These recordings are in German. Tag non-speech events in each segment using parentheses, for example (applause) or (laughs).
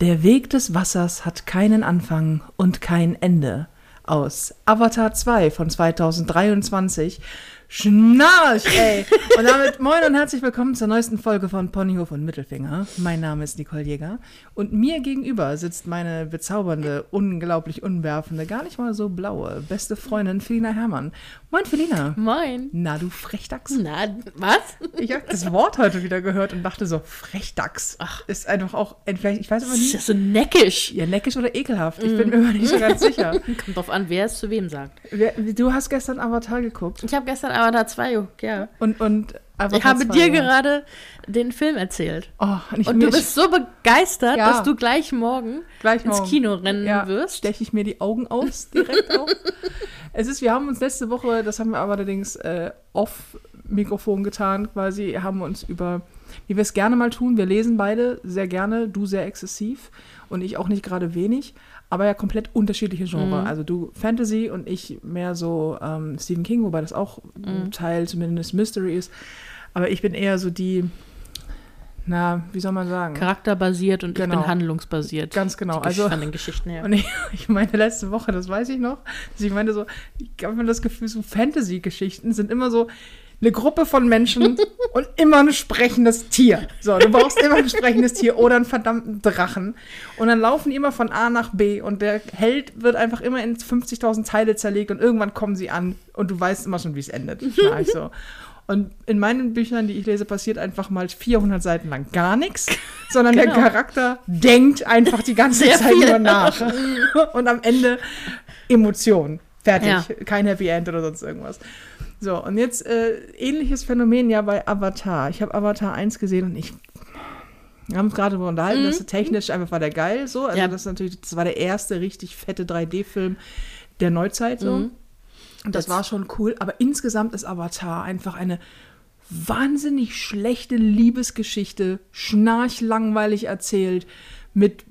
Der Weg des Wassers hat keinen Anfang und kein Ende. Aus Avatar 2 von 2023. Schnarch, ey! Und damit moin und herzlich willkommen zur neuesten Folge von Ponyhof und Mittelfinger. Mein Name ist Nicole Jäger und mir gegenüber sitzt meine bezaubernde, unglaublich unwerfende, gar nicht mal so blaue, beste Freundin Felina Herrmann. Moin, Felina. Moin. Na, du Frechdachs. Na, was? Ich habe das Wort heute wieder gehört und dachte so, Frechdachs. Ach. Ist einfach auch, vielleicht, ich weiß aber Ist nicht. das so neckisch? Ja, neckisch oder ekelhaft. Ich bin mir immer nicht so ganz sicher. (laughs) Kommt drauf an, wer es zu wem sagt. Du hast gestern Avatar geguckt. Ich habe gestern Avatar 2 geguckt, ja. Und, und Avatar Ich habe 2 dir war- gerade den Film erzählt. Oh, und ich, Und du bist so begeistert, Ja. dass du gleich morgen gleich ins morgen. Kino rennen ja, wirst. steche ich mir die Augen aus, (laughs) direkt auch. Es ist, wir haben uns letzte Woche, das haben wir aber allerdings äh, off Mikrofon getan, quasi, haben uns über, wie wir es gerne mal tun, wir lesen beide sehr gerne, du sehr exzessiv und ich auch nicht gerade wenig, aber ja komplett unterschiedliche Genre. Also du Fantasy und ich mehr so ähm, Stephen King, wobei das auch ein Teil zumindest Mystery ist. Aber ich bin eher so die, na, wie soll man sagen? Charakterbasiert und ich Genau. bin handlungsbasiert. Ganz genau. Die Also, von den Geschichten her. (laughs) und ich, ich meine, letzte Woche, das weiß ich noch, dass ich meinte so, ich habe mir das Gefühl, so Fantasy-Geschichten sind immer so eine Gruppe von Menschen (laughs) und immer ein sprechendes Tier. So, du brauchst immer ein sprechendes Tier oder einen verdammten Drachen. Und dann laufen die immer von A nach B und der Held wird einfach immer in 50.000 Teile zerlegt und irgendwann kommen sie an und du weißt immer schon, wie es endet. (laughs) So. Und in meinen Büchern, die ich lese, passiert einfach mal 400 Seiten lang gar nichts, (laughs) sondern der Genau. Charakter denkt einfach die ganze Sehr Zeit viel. nur nach. Und am Ende Emotion. Fertig. Ja. Kein Happy End oder sonst irgendwas. So, und jetzt äh, ähnliches Phänomen ja bei Avatar. Ich habe Avatar 1 gesehen und ich. Wir haben uns gerade darüber unterhalten, dass technisch einfach war der geil so. Also Ja. das ist natürlich, das war der erste richtig fette 3D-Film der Neuzeit so. Mhm. Und das Das- war schon cool, aber insgesamt ist Avatar einfach eine wahnsinnig schlechte Liebesgeschichte, schnarchlangweilig erzählt, mit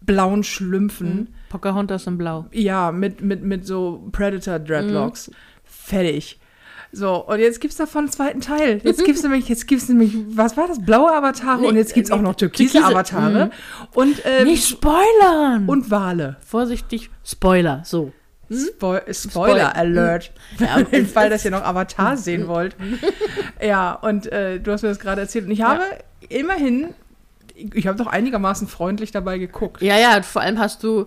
blauen Schlümpfen. Pocahontas in Blau. Ja, mit, mit, mit so Predator-Dreadlocks. Fertig. So, und jetzt gibt's davon einen zweiten Teil. Jetzt gibt's nämlich, jetzt gibt's nämlich, was war das? Blaue Avatare Nee, und jetzt gibt's nee, auch noch türkise, türkise, Avatare. Und, ähm, Nicht spoilern! und Wale. Vorsichtig, Spoiler, so. Spo Spoiler Alert. Ja, (laughs) Für den Fall, dass ihr noch Avatar sehen wollt. (laughs) Ja, und äh, du hast mir das gerade erzählt. Und ich habe immerhin, ich habe doch einigermaßen freundlich dabei geguckt. Ja, ja, vor allem hast du,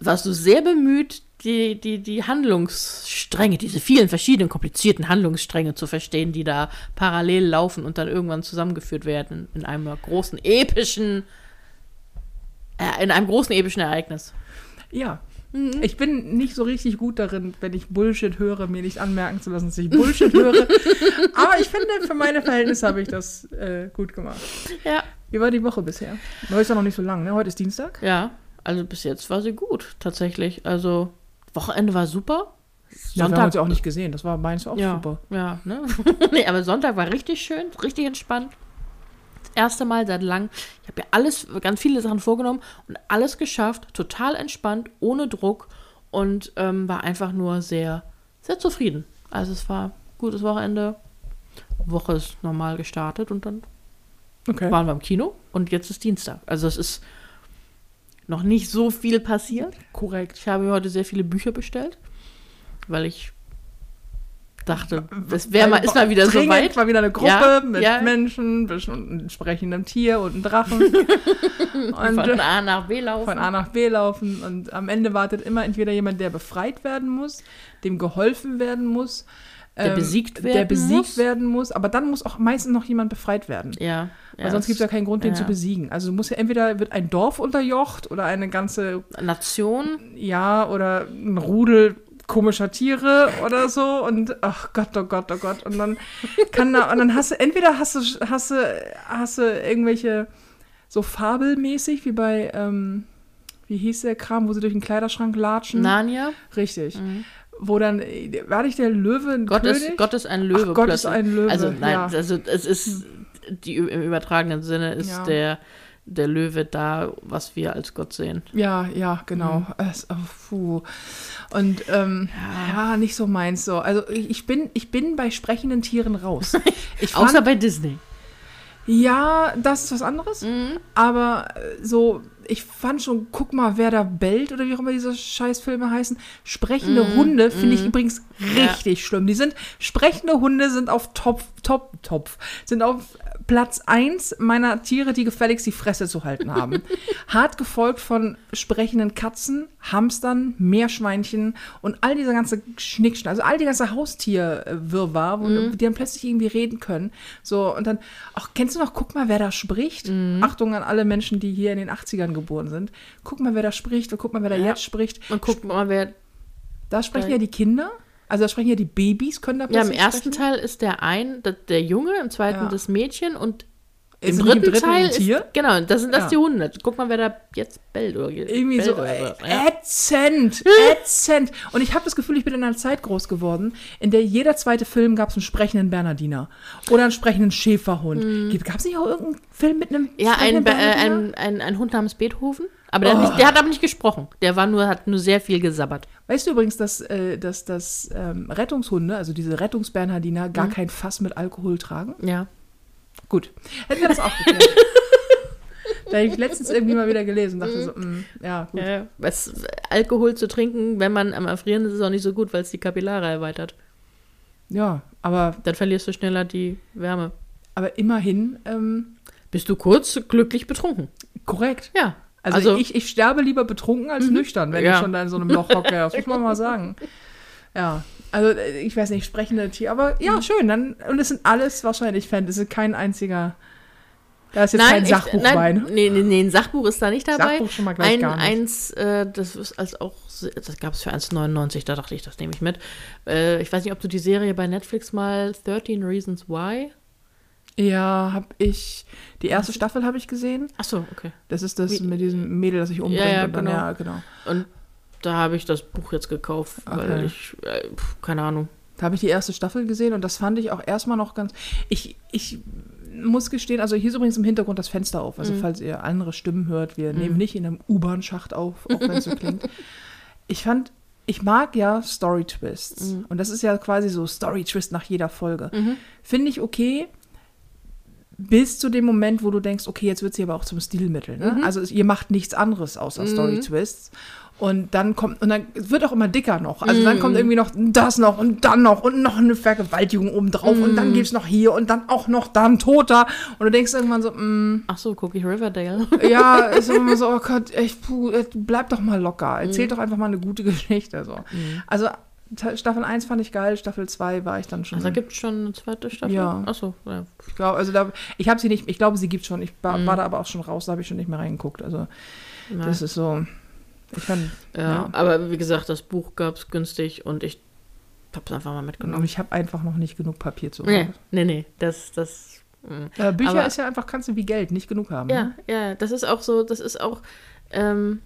warst du sehr bemüht, die, die, die Handlungsstränge, diese vielen verschiedenen komplizierten Handlungsstränge zu verstehen, die da parallel laufen und dann irgendwann zusammengeführt werden in einem großen epischen, äh, in einem großen epischen Ereignis. Ja. Ich bin nicht so richtig gut darin, wenn ich Bullshit höre, mir nicht anmerken zu lassen, dass ich Bullshit höre. (laughs) Aber ich finde, für meine Verhältnisse habe ich das äh, gut gemacht. Ja. Wie war die Woche bisher? Heute ist ja noch nicht so lang, ne? Heute ist Dienstag. Ja, also bis jetzt war sie gut, tatsächlich. Also, Wochenende war super. Ja, wir haben uns ja auch nicht gesehen. Das war meins auch ja, super. Ja, ne? (laughs) nee, aber Sonntag war richtig schön, richtig entspannt. Das erste Mal seit langem. Ich habe ja alles, ganz viele Sachen vorgenommen und alles geschafft. Total entspannt, ohne Druck und ähm, war einfach nur sehr, sehr zufrieden. Also es war gutes Wochenende. Woche ist normal gestartet und dann Okay. waren wir im Kino und jetzt ist Dienstag. Also es ist noch nicht so viel passiert. Korrekt. Ich habe heute sehr viele Bücher bestellt, weil ich dachte, es wäre mal, ist mal wieder so weit. Mal wieder eine Gruppe Ja, mit ja. Menschen, bisschen entsprechendem Tier und einem Drachen. (laughs) und Von A nach B laufen. von A nach B laufen. Und am Ende wartet immer entweder jemand, der befreit werden muss, dem geholfen werden muss. Der ähm, besiegt Der werden besiegt muss. werden muss. Aber dann muss auch meistens noch jemand befreit werden. Ja. Weil sonst gibt es ja keinen Grund, den ja. zu besiegen. Also du musst ja entweder wird ein Dorf unterjocht oder eine ganze, Nation. ja, oder ein Rudel komischer Tiere oder so und ach Gott, oh Gott, oh Gott und dann kann da und dann hast du entweder hast du hast du hast du irgendwelche so fabelmäßig wie bei ähm, wie hieß der Kram, wo sie durch den Kleiderschrank latschen? Narnia. Richtig. Wo dann war nicht der Löwe ein Gott König? ist, Gott ist ein Löwe. Ach, Gott ist plötzlich. ein Löwe, Also nein, ja. also es ist die, im übertragenen Sinne ist Ja. der der Löwe da, was wir als Gott sehen. Ja, ja, genau. Es, oh. Und ähm, ja. nicht so meins so. Also ich bin, ich bin bei sprechenden Tieren raus. (laughs) Ich fand, Außer bei Disney. Ja, das ist was anderes. Mhm. Aber äh, so, ich fand schon, guck mal, wer da bellt oder wie auch immer diese Scheißfilme heißen. Sprechende Mhm. Hunde finde ich übrigens richtig schlimm. Die sind, sprechende Hunde sind auf Top, Top, Topf, sind auf Platz 1 meiner Tiere, die gefälligst die Fresse zu halten haben. (laughs) Hart gefolgt von sprechenden Katzen, Hamstern, Meerschweinchen und all dieser ganze Schnickschnack, also all die ganze Haustierwirrwarr, wo Mhm. die dann plötzlich irgendwie reden können. So, und dann, auch, kennst du noch, guck mal, wer da spricht? Mhm. Achtung an alle Menschen, die hier in den 80ern geboren sind. Guck mal, wer da spricht und guck mal, wer da Ja. jetzt spricht. Und guck mal, wer. Da sprechen ja die Kinder, also da sprechen ja die Babys, können da Ja, im ersten sprechen. Teil ist der ein, der, Junge, im zweiten Ja. das Mädchen und im nicht dritten, Teil ist. Genau, das sind das Ja. die Hunde. Guck mal, wer da jetzt bellt oder Irgendwie bellt so oder so. Ja. ätzend, (laughs) ätzend. Und ich habe das Gefühl, ich bin in einer Zeit groß geworden, in der jeder zweite Film gab es einen sprechenden Bernardiner oder einen sprechenden Schäferhund. Gab es nicht auch irgendeinen Film mit einem Mhm. Ja, ein, äh, ein, ein, ein Hund namens Beethoven. Aber der, Oh. hat nicht, der hat aber nicht gesprochen. Der war nur, hat nur sehr viel gesabbert. Weißt du übrigens, dass, äh, dass, dass ähm, Rettungshunde, also diese Rettungsbernhardiner, gar Mhm. kein Fass mit Alkohol tragen? Ja. Gut. Hätten wir das auch geklärt. (laughs) da habe ich letztens irgendwie mal wieder gelesen und dachte so, mm, ja, gut. ja. Was, Alkohol zu trinken, wenn man am Erfrieren ist, ist auch nicht so gut, weil es die Kapillare erweitert. Ja, aber, Dann verlierst du schneller die Wärme. aber immerhin ähm, Bist du kurz glücklich betrunken? korrekt. Ja. Also, ich, ich sterbe lieber betrunken als nüchtern, wenn Ja. ich schon da in so einem Loch hocke. Das muss man mal sagen. (laughs) Ja, also äh, ich weiß nicht, sprechende Tier, aber ja, schön. Dann, und es sind alles wahrscheinlich Fantasy, kein einziger. Da ist jetzt kein ich- Sachbuch nein, bei, ne? Nee, nee, nee, ein Sachbuch ist da nicht dabei. Sachbuch schon mal gleich ein, gar nicht. Eins, äh, das ist als auch, das gab es für 1,99, da dachte ich, das nehme ich mit. Äh, ich weiß nicht, ob du die Serie bei Netflix mal 13 Reasons Why. Ja, habe ich. Die erste Staffel habe ich gesehen. Ach so, okay. Das ist das Wie- mit diesem Mädel, das sich umbringt. Ja, ja, und dann, genau. ja, genau. Und da habe ich das Buch jetzt gekauft, weil Okay. ich, äh, pf, keine Ahnung. Da habe ich die erste Staffel gesehen und das fand ich auch erstmal noch ganz. Ich, ich muss gestehen, also hier ist übrigens im Hintergrund das Fenster auf. Mhm. Also, falls ihr andere Stimmen hört, wir nehmen nicht in einem U-Bahn-Schacht auf, auch wenn es so klingt. (laughs) Ich fand, ich mag ja Story-Twists. Mhm. Und das ist ja quasi so Story-Twist nach jeder Folge. Finde ich okay. Bis zu dem Moment, wo du denkst, okay, jetzt wird sie aber auch zum Stilmittel. Ne? Mhm. Also ihr macht nichts anderes außer Story-Twists. Und dann kommt, und dann wird auch immer dicker noch. Also dann Mhm. kommt irgendwie noch das noch und dann noch und noch eine Vergewaltigung obendrauf und Mhm. dann gibt's noch hier und dann auch noch da ein Toter. Und du denkst irgendwann so, mm, Ach so, gucke ich Riverdale. ja, (laughs) ist immer so, oh Gott, echt, puh, äh, bleib doch mal locker. Erzähl doch einfach mal eine gute Geschichte. So. Also Ta- Staffel 1 fand ich geil, Staffel 2 war ich dann schon. Also da gibt es schon eine zweite Staffel? Ja. Ach so, ja. ich glaube, also da, ich habe sie nicht, ich glaube, sie gibt schon. Ich war, war da aber auch schon raus, da habe ich schon nicht mehr reingeguckt. Also Nein. das ist so. Ich fand, ja. ja. aber wie gesagt, das Buch gab es günstig und ich habe es einfach mal und mitgenommen. ich habe einfach noch nicht genug Papier zu Nee, nee, nee, das, das. Äh, Bücher Aber- ist ja einfach, kannst du wie Geld nicht genug haben. Ja, Ne? ja, das ist auch so, das ist auch, ähm,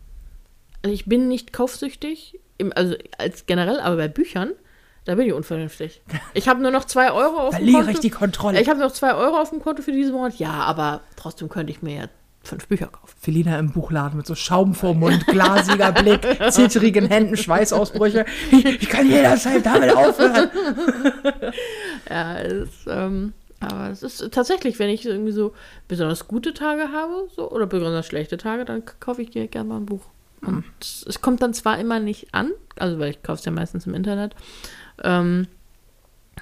also ich bin nicht kaufsüchtig, im, also als generell, aber bei Büchern, da bin ich unvernünftig. (laughs) Ich habe nur noch zwei Euro auf dem Verliere Konto. ich die Kontrolle. Ich habe noch zwei Euro auf dem Konto für diesen Monat. Ja, aber trotzdem könnte ich mir ja fünf Bücher kaufen. Felina im Buchladen mit so Schaum vor Mund, glasiger Blick, (laughs) zittrigen Händen, Schweißausbrüche. Ich, ich kann jederzeit damit aufhören. Ja, es, ähm, aber es ist tatsächlich, wenn ich irgendwie so besonders gute Tage habe, so, oder besonders schlechte Tage, dann kaufe ich gerne gerne mal ein Buch. Und es kommt dann zwar immer nicht an, also weil ich kaufe es ja meistens im Internet, ähm,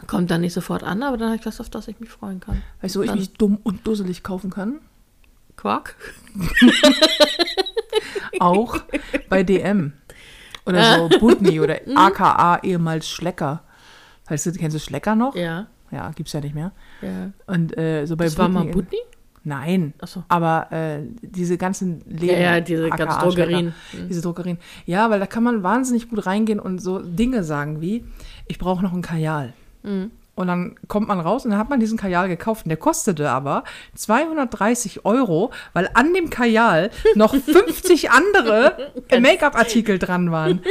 kommt dann nicht sofort an, aber dann habe ich was, auf das ich mich freuen kann. Weißt du, wo ich mich dumm und dusselig kaufen kann? Quark? (laughs) Auch bei DM. Oder so (laughs) Butni oder aka ehemals Schlecker. Weißt du, kennst du Schlecker noch? Ja, Ja, gibt's ja nicht mehr. ja. Und äh, so bei Das war mal Butni- Butni? Nein. Achso. Aber äh, diese ganzen Ja, Läden. ja, diese aka ganzen Drogerien. Schlecker, Diese Drogerien. Ja, weil da kann man wahnsinnig gut reingehen und so Dinge sagen wie, ich brauche noch ein Kajal. Mhm. Und dann kommt man raus und dann hat man diesen Kajal gekauft. Und der kostete aber 230 Euro, weil an dem Kajal noch (laughs) 50 andere Make-up-Artikel dran waren.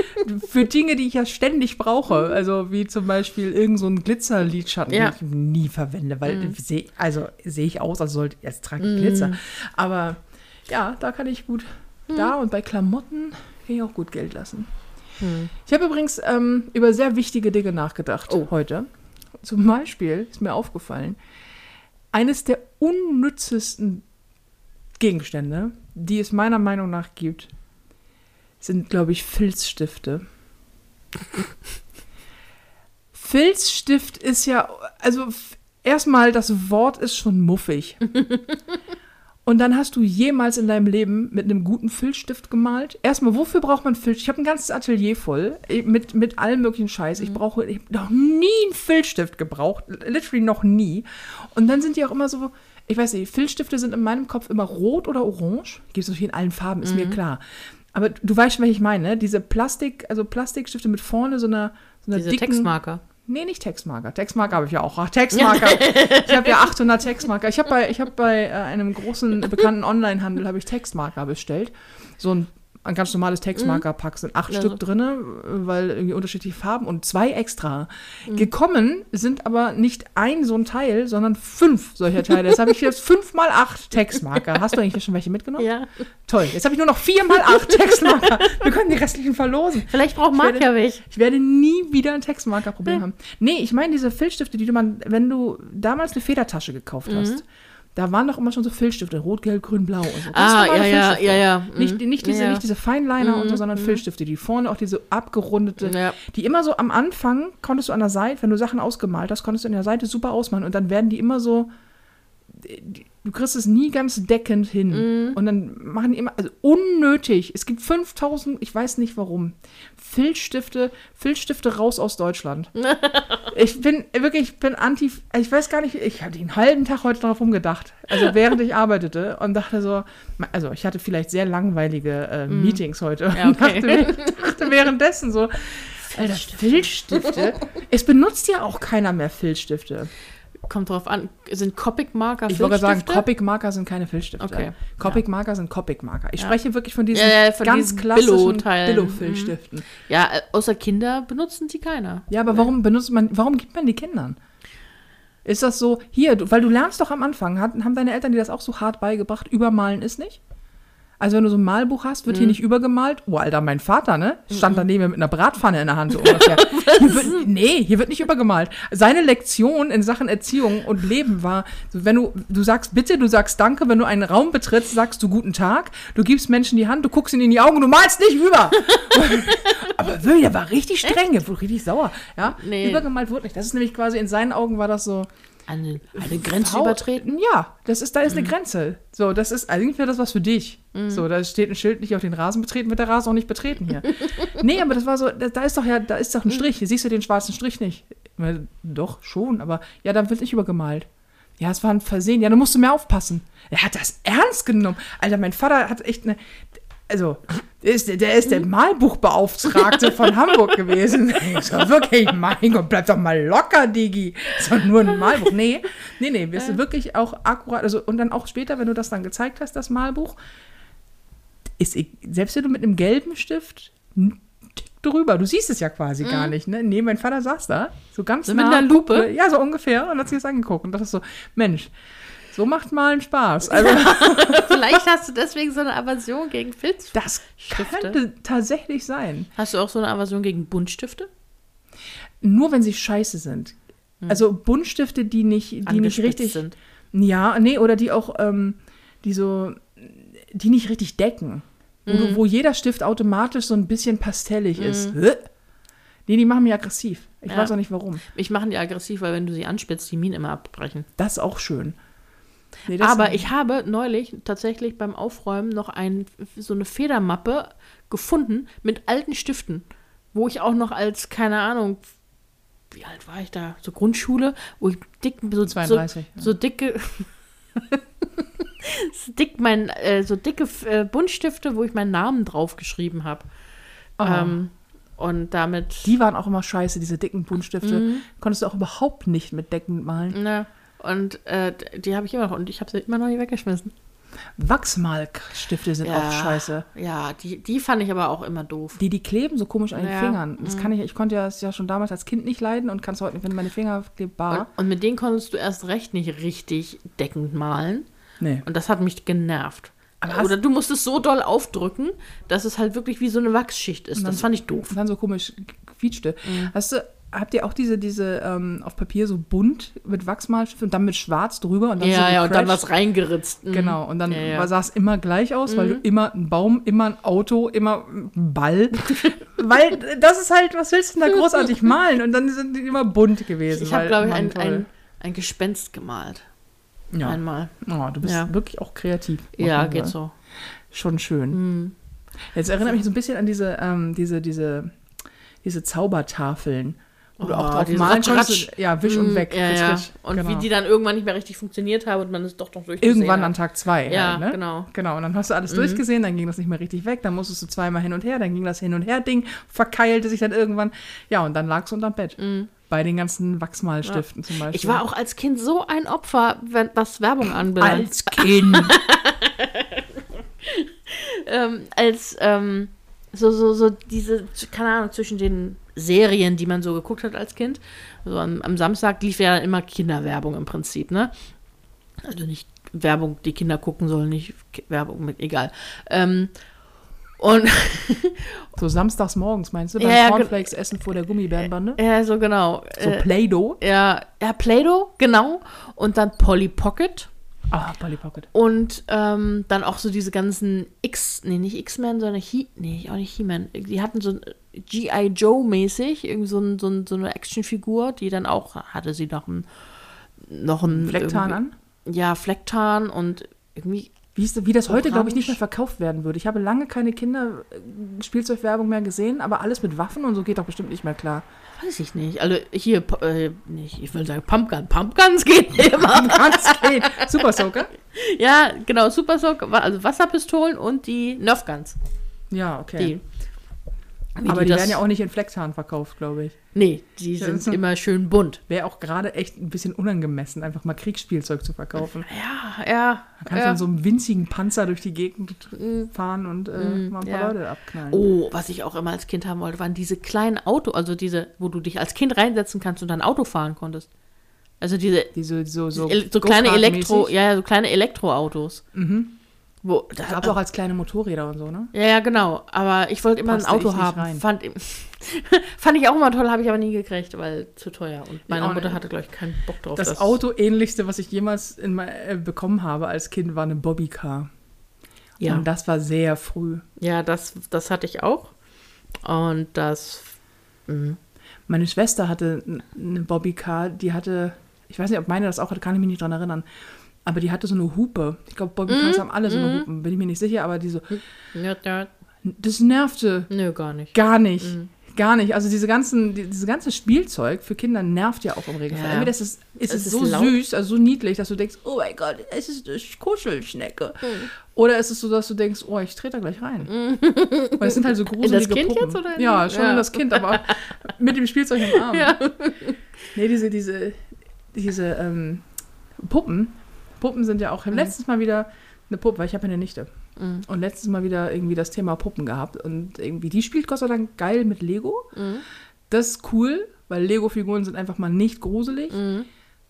Für Dinge, die ich ja ständig brauche. Also wie zum Beispiel irgend so ein Glitzerlidschatten, Ja. den ich nie verwende. Weil seh, also sehe ich aus, als sollte jetzt trage ich Glitzer. Aber ja, da kann ich gut. Da und bei Klamotten kann ich auch gut Geld lassen. Ich habe übrigens ähm, über sehr wichtige Dinge nachgedacht Oh. heute. Zum Beispiel ist mir aufgefallen, eines der unnützesten Gegenstände, die es meiner Meinung nach gibt, sind, glaube ich, Filzstifte. (laughs) Filzstift ist ja, also erstmal, das Wort ist schon muffig. (laughs) Und dann hast du jemals in deinem Leben mit einem guten Filzstift gemalt? Erstmal, wofür braucht man Filzstift? Ich habe ein ganzes Atelier voll eh, mit, mit allem möglichen Scheiß. Ich brauche ich hab noch nie einen Filzstift gebraucht. Literally noch nie. Und dann sind die auch immer so, ich weiß nicht, Filzstifte sind in meinem Kopf immer rot oder orange. Gibt es natürlich in allen Farben, ist mir klar. Aber du weißt schon, was ich meine. ne? Diese Plastik, also Plastikstifte mit vorne so einer, so einer Diese dicken, Textmarker. Nee, nicht Textmarker. Textmarker habe ich ja auch. Ach, Textmarker. (laughs) ich habe ja 800 Textmarker. Ich habe bei, ich hab bei äh, einem großen, bekannten Onlinehandel habe ich Textmarker bestellt. So ein, ein ganz normales Textmarker-Pack. Sind acht Ja, Stück so. drinne, weil irgendwie unterschiedliche Farben und zwei extra. Mhm. Gekommen sind aber nicht ein so ein Teil, sondern fünf solcher Teile. Jetzt habe ich jetzt fünf mal acht Textmarker. Hast du eigentlich schon welche mitgenommen? Ja. Toll. Jetzt habe ich nur noch vier mal acht Textmarker. (laughs) Wir können die restlichen verlosen. Vielleicht braucht Marc ja welche. Ich werde nie wieder ein Textmarkerproblem haben. Nee, ich meine diese Filzstifte, die du man, wenn du damals eine Federtasche gekauft Mhm. Da waren doch immer schon so Filzstifte, rot, gelb, grün, blau und so. Ah, ja, ja, ja, ja. Mhm. Nicht, nicht, diese, Ja. nicht diese Feinliner und so, Mhm, sondern mhm. Filzstifte, die vorne auch diese abgerundete, Ja. die immer so am Anfang konntest du an der Seite, wenn du Sachen ausgemalt hast, konntest du an der Seite super ausmalen und dann werden die immer so, die- du kriegst es nie ganz deckend hin. Mhm. Und dann machen die immer, also unnötig. Es gibt 5000, ich weiß nicht warum, Filzstifte, Filzstifte raus aus Deutschland. (laughs) ich bin wirklich, ich bin anti, ich weiß gar nicht, ich habe den halben Tag heute drauf rumgedacht. Also (laughs) während ich arbeitete und dachte so, also ich hatte vielleicht sehr langweilige äh, Meetings heute. Ja, Und okay. dachte, dachte währenddessen so, Alter, Filzstifte. es benutzt ja auch keiner mehr Filzstifte. Kommt drauf an. Sind Copic-Marker Ich wollte sagen? Copic-Marker sind keine Filzstifte. Okay. Copic-Marker sind Copic-Marker. Ich Ja. spreche wirklich von diesen Ja, ja, von ganz diesen klassischen. Billo-Filzstiften. Ja, äh, außer Kinder benutzen die keiner. Ja, aber warum benutzt man, warum gibt man die Kindern? Ist das so, hier, du, weil du lernst doch am Anfang, hat, haben deine Eltern dir das auch so hart beigebracht, übermalen ist nicht? Also wenn du so ein Malbuch hast, wird hier nicht übergemalt. Oh, Alter, mein Vater, ne? Stand daneben mit einer Bratpfanne in der Hand so ungefähr. (laughs) hier wird, nee, hier wird nicht übergemalt. Seine Lektion in Sachen Erziehung und Leben war, wenn du, du sagst bitte, du sagst danke, wenn du einen Raum betrittst, sagst du guten Tag, du gibst Menschen die Hand, du guckst ihnen in die Augen du malst nicht über. (laughs) Aber wirklich, der war richtig streng, der wurde richtig sauer. Ja? Nee. Übergemalt wurde nicht. Das ist nämlich quasi, in seinen Augen war das so, Eine, eine Grenze Frau- übertreten? Ja, das ist, da Mhm. ist eine Grenze. So, das ist, eigentlich wäre das was für dich. So, da steht ein Schild nicht auf den Rasen betreten, wird der Rasen auch nicht betreten hier. (laughs) nee, aber das war so, da, da ist doch ja, da ist doch ein Strich. Hier siehst du den schwarzen Strich nicht. Doch, schon, aber ja, dann wird nicht übergemalt. Ja, es war ein Versehen. Ja, dann musst du mehr aufpassen. Er hat das ernst genommen. Alter, mein Vater hat echt eine. Also, der ist, der ist der Malbuchbeauftragte von Hamburg gewesen. Ich so, wirklich, mein Gott, bleib doch mal locker, Digi. War nur ein Malbuch. Nee, nee, nee, bist du wirklich auch akkurat. Also, und dann auch später, wenn du das dann gezeigt hast, das Malbuch, ist, e- selbst wenn du mit einem gelben Stift drüber, du siehst es ja quasi gar nicht, ne? Nee, mein Vater saß da, so ganz So mit nah, einer Lupe? Ja, so ungefähr, und hat sich das angeguckt. Und das ist so, Mensch, so macht Malen Spaß. Also, (laughs) Vielleicht hast du deswegen so eine Aversion gegen Filz. das könnte tatsächlich sein. Hast du auch so eine Aversion gegen Buntstifte? Nur wenn sie scheiße sind. Also Buntstifte, die nicht, die nicht richtig. sind. Ja, nee, oder die auch, ähm, die so, die nicht richtig decken. Wo, du, wo jeder Stift automatisch so ein bisschen pastellig ist. Hä? Nee, die machen mich aggressiv. Ich Ja. weiß auch nicht warum. Mich machen die aggressiv, weil wenn du sie anspitzt, die Minen immer abbrechen. Das ist auch schön. Nee, Aber ich habe neulich tatsächlich beim Aufräumen noch ein, so eine Federmappe gefunden mit alten Stiften, wo ich auch noch als, keine Ahnung, wie alt war ich da? So Grundschule, wo ich dick, so, 32, so, so dicke, (laughs) so dick mein, äh, so dicke äh, Buntstifte, wo ich meinen Namen draufgeschrieben habe. Oh. Ähm, und damit, Die waren auch immer scheiße, diese dicken Buntstifte. Mhm. Konntest du auch überhaupt nicht mit Decken malen. na, und äh, die habe ich immer noch und ich habe sie immer noch nicht weggeschmissen. Wachsmalstifte sind auch scheiße. Ja, die, die fand ich aber auch immer doof. Die, die kleben so komisch an den Ja, Fingern. Das kann ich, ich konnte ja das ja schon damals als Kind nicht leiden und kann es heute nicht, wenn meine Finger klebt, Und, und mit denen konntest du erst recht nicht richtig deckend malen. Nee. Und das hat mich genervt. Aber Oder du musst es so doll aufdrücken, dass es halt wirklich wie so eine Wachsschicht ist. Das fand ich doof. Und dann so komisch quietschte. Mhm. Hast du, habt ihr auch diese, diese ähm, auf Papier so bunt mit Wachsmalstift und dann mit schwarz drüber und dann Ja, so ja, und dann was reingeritzt. Mhm. Genau, und dann Ja, ja. sah es immer gleich aus, weil du immer ein Baum, immer ein Auto, immer ein Ball. (laughs) weil das ist halt, was willst du denn da großartig (laughs) malen? Und dann sind die immer bunt gewesen. Ich habe, glaube ich, ein, ein, ein Gespenst gemalt. ja. Einmal. Oh, du bist Ja. wirklich auch kreativ. Ja, geht so. Schon schön. Mhm. Jetzt erinnert mich so ein bisschen an diese, ähm, diese, diese, diese Zaubertafeln. Du Oh, auch drauf malen konntest. Ja, wisch und Mhm, weg. Ja, ja. Und Genau. wie die dann irgendwann nicht mehr richtig funktioniert haben und man es doch noch durchgesehen Irgendwann hat. an Tag zwei. Ja, halt, ne? genau. Genau, und dann hast du alles durchgesehen, dann ging das nicht mehr richtig weg, dann musstest du zweimal hin und her, dann ging das Hin- und Her-Ding, verkeilte sich dann irgendwann. Ja, und dann lagst du unterm Bett. Bei den ganzen Wachsmalstiften zum Beispiel. Ich war auch als Kind so ein Opfer, wenn, was Werbung anbelangt. als Kind. (laughs) ähm, als ähm, so, so, so diese, keine Ahnung, zwischen den Serien, die man so geguckt hat als Kind. So am, am Samstag lief ja immer Kinderwerbung im Prinzip, ne? Also nicht Werbung, die Kinder gucken sollen, nicht Werbung mit, egal. Ähm, und (laughs) so samstags morgens, meinst du? Beim Ja, Cornflakes essen vor der Gummibärenbande? ja, so genau. So Äh, Play-Doh. ja, ja, Play-Doh, genau. Und dann Polly Pocket. Ah, Polly Pocket. Und ähm, dann auch so diese ganzen X, nee, nicht X-Men, sondern He, nee, auch nicht He-Man. Die hatten so ein G.I. Joe-mäßig, irgendwie so, ein, so, ein, so eine Actionfigur, die dann auch, hatte sie noch ein, noch ein Flecktarn an? Ja, Flecktarn und irgendwie, Wie, ist, wie das heute, glaube ich, nicht mehr verkauft werden würde. Ich habe lange keine Kinder-Spielzeugwerbung mehr gesehen, aber alles mit Waffen und so geht doch bestimmt nicht mehr klar. weiß ich nicht. Also hier, äh, nicht, ich will sagen Pumpgun. Pumpguns (laughs) geht immer. Ganz geht. Super Soaker? ja, genau, Super Soak, also Wasserpistolen und die Nerf Guns. Ja, okay. Die, wie aber die das- werden ja auch nicht in Flecktarn verkauft, glaube ich. Nee, die Ja, sind immer schön bunt. Wäre auch gerade echt ein bisschen unangemessen, einfach mal Kriegsspielzeug zu verkaufen. Ja, ja. Da kannst du ja. so einem winzigen Panzer durch die Gegend fahren und äh, mal ein paar ja. Leute abknallen. Oh, was ich auch immer als Kind haben wollte, waren diese kleinen Auto, also diese, wo du dich als Kind reinsetzen kannst und dann Auto fahren konntest. Also diese Diese so, so, so, kleine Elektro, ja, so kleine Elektroautos. Mhm. Wo, da, Gab es auch als kleine Motorräder und so, ne? ja, ja, genau. Aber ich wollte immer Passte ein Auto haben. Fand, (laughs) fand ich auch immer toll, habe ich aber nie gekriegt, weil zu teuer. Und meine auch Mutter hatte, glaube ich, keinen Bock drauf. Das dass- Auto-ähnlichste, was ich jemals in mein, äh, bekommen habe als Kind, war eine Bobbycar. Ja, Und das war sehr früh. ja das, das hatte ich auch. Und das. mh. Meine Schwester hatte eine Bobbycar, die hatte, ich weiß nicht, ob meine das auch hatte, kann ich mich nicht dran erinnern. Aber die hatte so eine Hupe. Ich glaube, Bobbycars Mhm. haben alle so eine Hupen, bin ich mir nicht sicher, aber die so, das nervte Nö, gar nicht. gar nicht. Mhm. Gar nicht. Also diese ganzen, die, dieses ganze Spielzeug für Kinder nervt ja auch im Regelfall. Ja. Entweder ist es, ist Es so laut. süß, also so niedlich, dass du denkst, oh mein Gott, es ist eine Kuschelschnecke. Mhm. Oder ist es so, dass du denkst, oh, ich trete da gleich rein. Weil es sind halt so (laughs) gruselige Kind Puppen. jetzt oder in- ja, schon Ja. in das Kind, aber (laughs) mit dem Spielzeug im Arm. Ja. Nee, diese, diese, diese ähm, Puppen, Puppen sind ja auch, habe letztes Mal wieder eine Puppe, weil ich habe ja eine Nichte. Mhm. Und letztes Mal wieder irgendwie das Thema Puppen gehabt. Und irgendwie, die spielt Gott sei Dank geil mit Lego. Mhm. Das ist cool, weil Lego-Figuren sind einfach mal nicht gruselig. Mhm.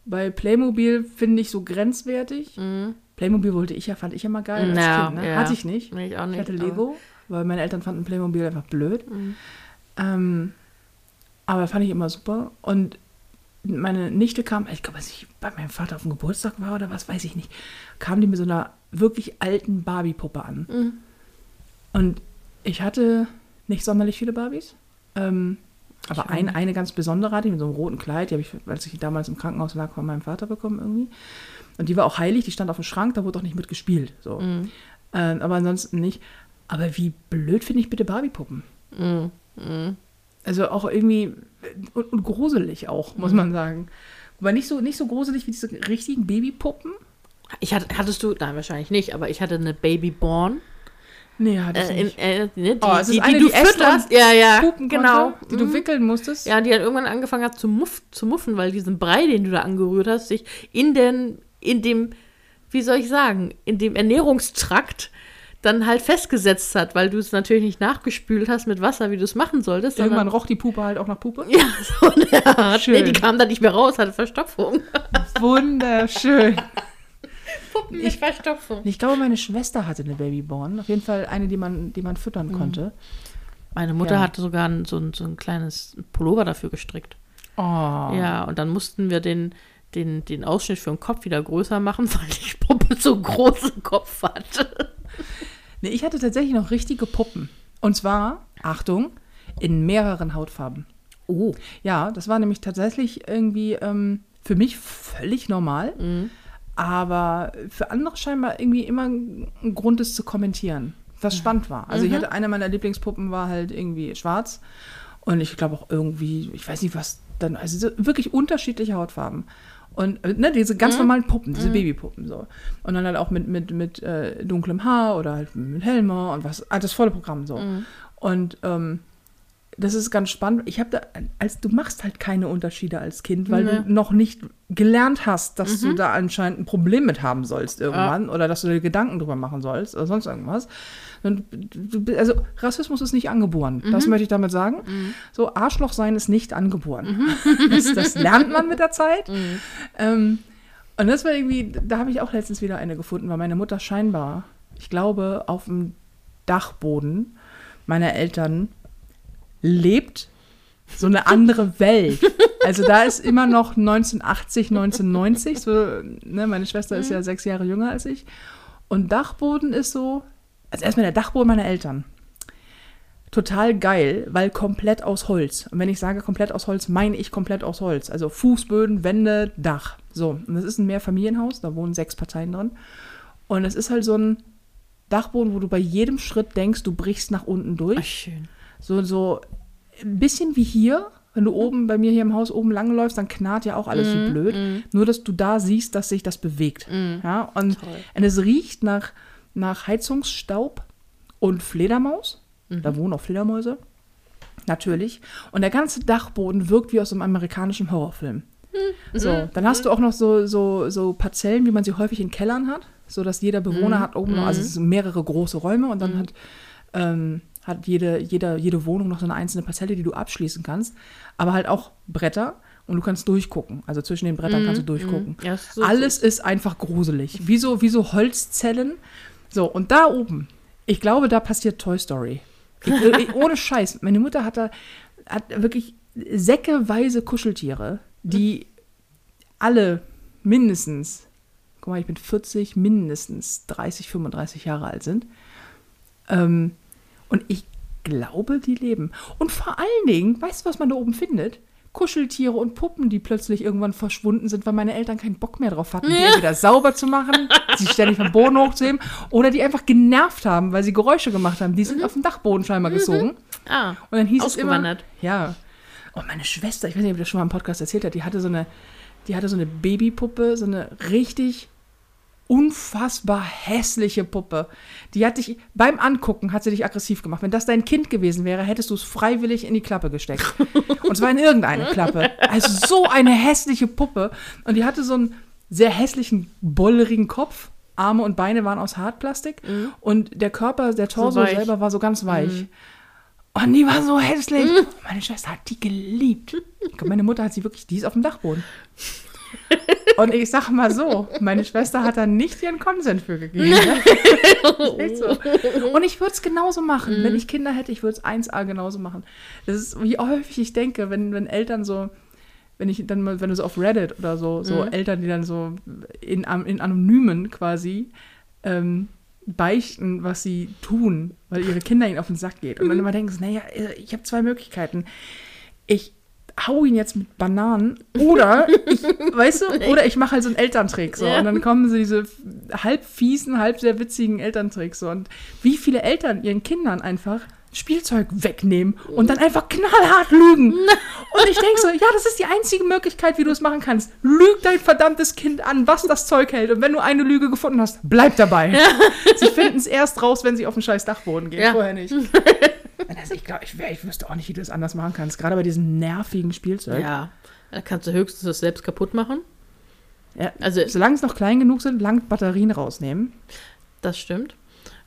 Bei Playmobil finde ich so grenzwertig. Mhm. Playmobil wollte ich ja, fand ich immer geil als Ja, Kind. Ne? ja. Hatte ich nicht. Ich auch nicht. Ich hatte Lego, weil meine Eltern fanden Playmobil einfach blöd. Mhm. Ähm, aber fand ich immer super. Und meine Nichte kam, ich glaube, als ich bei meinem Vater auf dem Geburtstag war oder was, weiß ich nicht, kam die mit so einer wirklich alten Barbie-Puppe an. Mhm. Und ich hatte nicht sonderlich viele Barbies. Ähm, aber ein, eine ganz besondere hatte ich mit so einem roten Kleid, die habe ich, als ich damals im Krankenhaus lag, von meinem Vater bekommen irgendwie. Und die war auch heilig, die stand auf dem Schrank, da wurde auch nicht mit gespielt. So. Mhm. Ähm, aber ansonsten nicht. Aber wie blöd finde ich bitte Barbie-Puppen? Mhm. Mhm. Also auch irgendwie äh, und, und gruselig auch, Mhm. muss man sagen. Aber nicht so, nicht so gruselig wie diese richtigen Babypuppen. Ich hatte, hattest du, nein, wahrscheinlich nicht, aber ich hatte eine Babyborn. Nee, hatte ich Äh, nicht. äh, ne, die, Oh, es ist die, eine, die du die Äste fütterst. Ja, ja, Pupen genau. konnte, die du Mhm. wickeln musstest. Ja, die dann irgendwann angefangen hat zu, muff, zu muffen, weil diesen Brei, den du da angerührt hast, sich in, den, in dem, wie soll ich sagen, in dem Ernährungstrakt dann halt festgesetzt hat, weil du es natürlich nicht nachgespült hast mit Wasser, wie du es machen solltest. Irgendwann roch die Puppe halt auch nach Puppe. Ja, so eine Art. Schön. Nee, die kam dann nicht mehr raus, hatte Verstopfung. Wunderschön. Puppen mit Verstopfung. Ich glaube, meine Schwester hatte eine Babyborn. Auf jeden Fall eine, die man, die man füttern konnte. Meine Mutter Ja. hatte sogar so, ein, so ein kleines Pullover dafür gestrickt. Oh. Ja, und dann mussten wir den, den, den Ausschnitt für den Kopf wieder größer machen, (laughs) weil die Puppe so einen großen Kopf hatte. Nee, ich hatte tatsächlich noch richtige Puppen. Und zwar, Achtung, in mehreren Hautfarben. Oh. Ja, das war nämlich tatsächlich irgendwie ähm, für mich völlig normal. Aber für andere scheinbar irgendwie immer ein Grund, es zu kommentieren. Was spannend war. Also ich hatte eine meiner Lieblingspuppen war halt irgendwie schwarz. Und ich glaube auch irgendwie, ich weiß nicht, was dann, also so wirklich unterschiedliche Hautfarben. Und äh, ne, diese ganz normalen Puppen, diese Babypuppen so. Und dann halt auch mit, mit, mit äh, dunklem Haar oder halt mit Helmer und was, ah, das volle Programm so. Und ähm, das ist ganz spannend. Ich habe da, als du machst halt keine Unterschiede als Kind, weil Nee. du noch nicht gelernt hast, dass du da anscheinend ein Problem mit haben sollst irgendwann oder dass du dir Gedanken drüber machen sollst oder sonst irgendwas. Also Rassismus ist nicht angeboren. Das möchte ich damit sagen. So Arschloch sein ist nicht angeboren. (laughs) Das, das lernt man mit der Zeit. Ähm, und das war irgendwie, da habe ich auch letztens wieder eine gefunden, weil meine Mutter scheinbar, ich glaube, auf dem Dachboden meiner Eltern lebt so eine andere Welt. Also da ist immer noch 1980, 1990. So, ne, meine Schwester ist ja sechs Jahre jünger als ich. Und Dachboden ist so, also erstmal der Dachboden meiner Eltern. Total geil, weil komplett aus Holz. Und wenn ich sage komplett aus Holz, meine ich komplett aus Holz. Also Fußböden, Wände, Dach. So, und das ist ein Mehrfamilienhaus, da wohnen sechs Parteien drin. Und es ist halt so ein Dachboden, wo du bei jedem Schritt denkst, du brichst nach unten durch. Ach, schön. So, so ein bisschen wie hier. Wenn du oben bei mir hier im Haus oben langläufst, dann knarrt ja auch alles Mhm, wie blöd. Nur, dass du da siehst, dass sich das bewegt. Ja, und, und es riecht nach, nach Heizungsstaub und Fledermaus. Mhm. Da wohnen auch Fledermäuse. Natürlich. Und der ganze Dachboden wirkt wie aus einem amerikanischen Horrorfilm. Mhm. So, dann hast du auch noch so, so, so Parzellen, wie man sie häufig in Kellern hat, so dass jeder Bewohner Mhm. hat oben noch, also es sind mehrere große Räume und dann hat, ähm, hat jede, jede, jede Wohnung noch so eine einzelne Parzelle, die du abschließen kannst, aber halt auch Bretter und du kannst durchgucken. Also zwischen den Brettern kannst du durchgucken. Ja, ist so- Alles ist einfach gruselig, wie so, wie so Holzzellen. So, und da oben, ich glaube, da passiert Toy Story. Ich, ich, ohne Scheiß. Meine Mutter hat da hat wirklich säckeweise Kuscheltiere, die alle mindestens, guck mal, ich bin 40, mindestens 30, 35 Jahre alt sind. Ähm, und ich glaube, die leben. Und vor allen Dingen, weißt du, was man da oben findet? Kuscheltiere und Puppen, die plötzlich irgendwann verschwunden sind, weil meine Eltern keinen Bock mehr drauf hatten, die entweder sauber zu machen, (laughs) sie ständig vom Boden hochzuheben, oder die einfach genervt haben, weil sie Geräusche gemacht haben. Die sind auf den Dachboden scheinbar gezogen. Ah, Und dann hieß es immer, ja. Und meine Schwester, ich weiß nicht, ob ich das schon mal im Podcast erzählt hat, die hatte so eine, die hatte so eine Babypuppe, so eine richtig unfassbar hässliche Puppe. Die hat dich beim Angucken hat sie dich aggressiv gemacht. Wenn das dein Kind gewesen wäre, hättest du es freiwillig in die Klappe gesteckt. Und zwar in irgendeine Klappe. Also so eine hässliche Puppe. Und die hatte so einen sehr hässlichen, bollerigen Kopf. Arme und Beine waren aus Hartplastik. Und der Körper, der Torso weich. selber war so ganz weich. Und die war so hässlich. Meine Schwester hat die geliebt. Ich glaube, meine Mutter hat sie wirklich, die ist auf dem Dachboden. Und ich sag mal so, meine Schwester hat da nicht ihren Konsent für gegeben. Ne? (laughs) So. Und ich würde es genauso machen. Wenn ich Kinder hätte, ich würde es 1A genauso machen. Das ist, wie häufig ich denke, wenn, wenn Eltern so, wenn ich dann mal, wenn du so auf Reddit oder so, so Eltern, die dann so in, in Anonymen quasi ähm, beichten, was sie tun, weil ihre Kinder ihnen auf den Sack geht. Und dann immer denken sie, naja, äh, ich habe zwei Möglichkeiten. Ich hau ihn jetzt mit Bananen oder (laughs) ich, weißt du, oder ich mache halt so einen Elterntrick so Ja. und dann kommen so diese halb fiesen, halb sehr witzigen Elterntricks so und wie viele Eltern ihren Kindern einfach Spielzeug wegnehmen und dann einfach knallhart lügen. (laughs) Und ich denke so, ja, das ist die einzige Möglichkeit, wie du es machen kannst. Lüg dein verdammtes Kind an, was das Zeug hält. Und wenn du eine Lüge gefunden hast, bleib dabei. Sie finden es erst raus, wenn sie auf den scheiß Dachboden gehen, Ja. vorher nicht. (laughs) Also ich glaube, ich, ich wüsste auch nicht, wie du das anders machen kannst. Gerade bei diesem nervigen Spielzeug. ja. Da kannst du höchstens das selbst kaputt machen. Ja, Also, solange es noch klein genug sind, lang Batterien rausnehmen. das stimmt.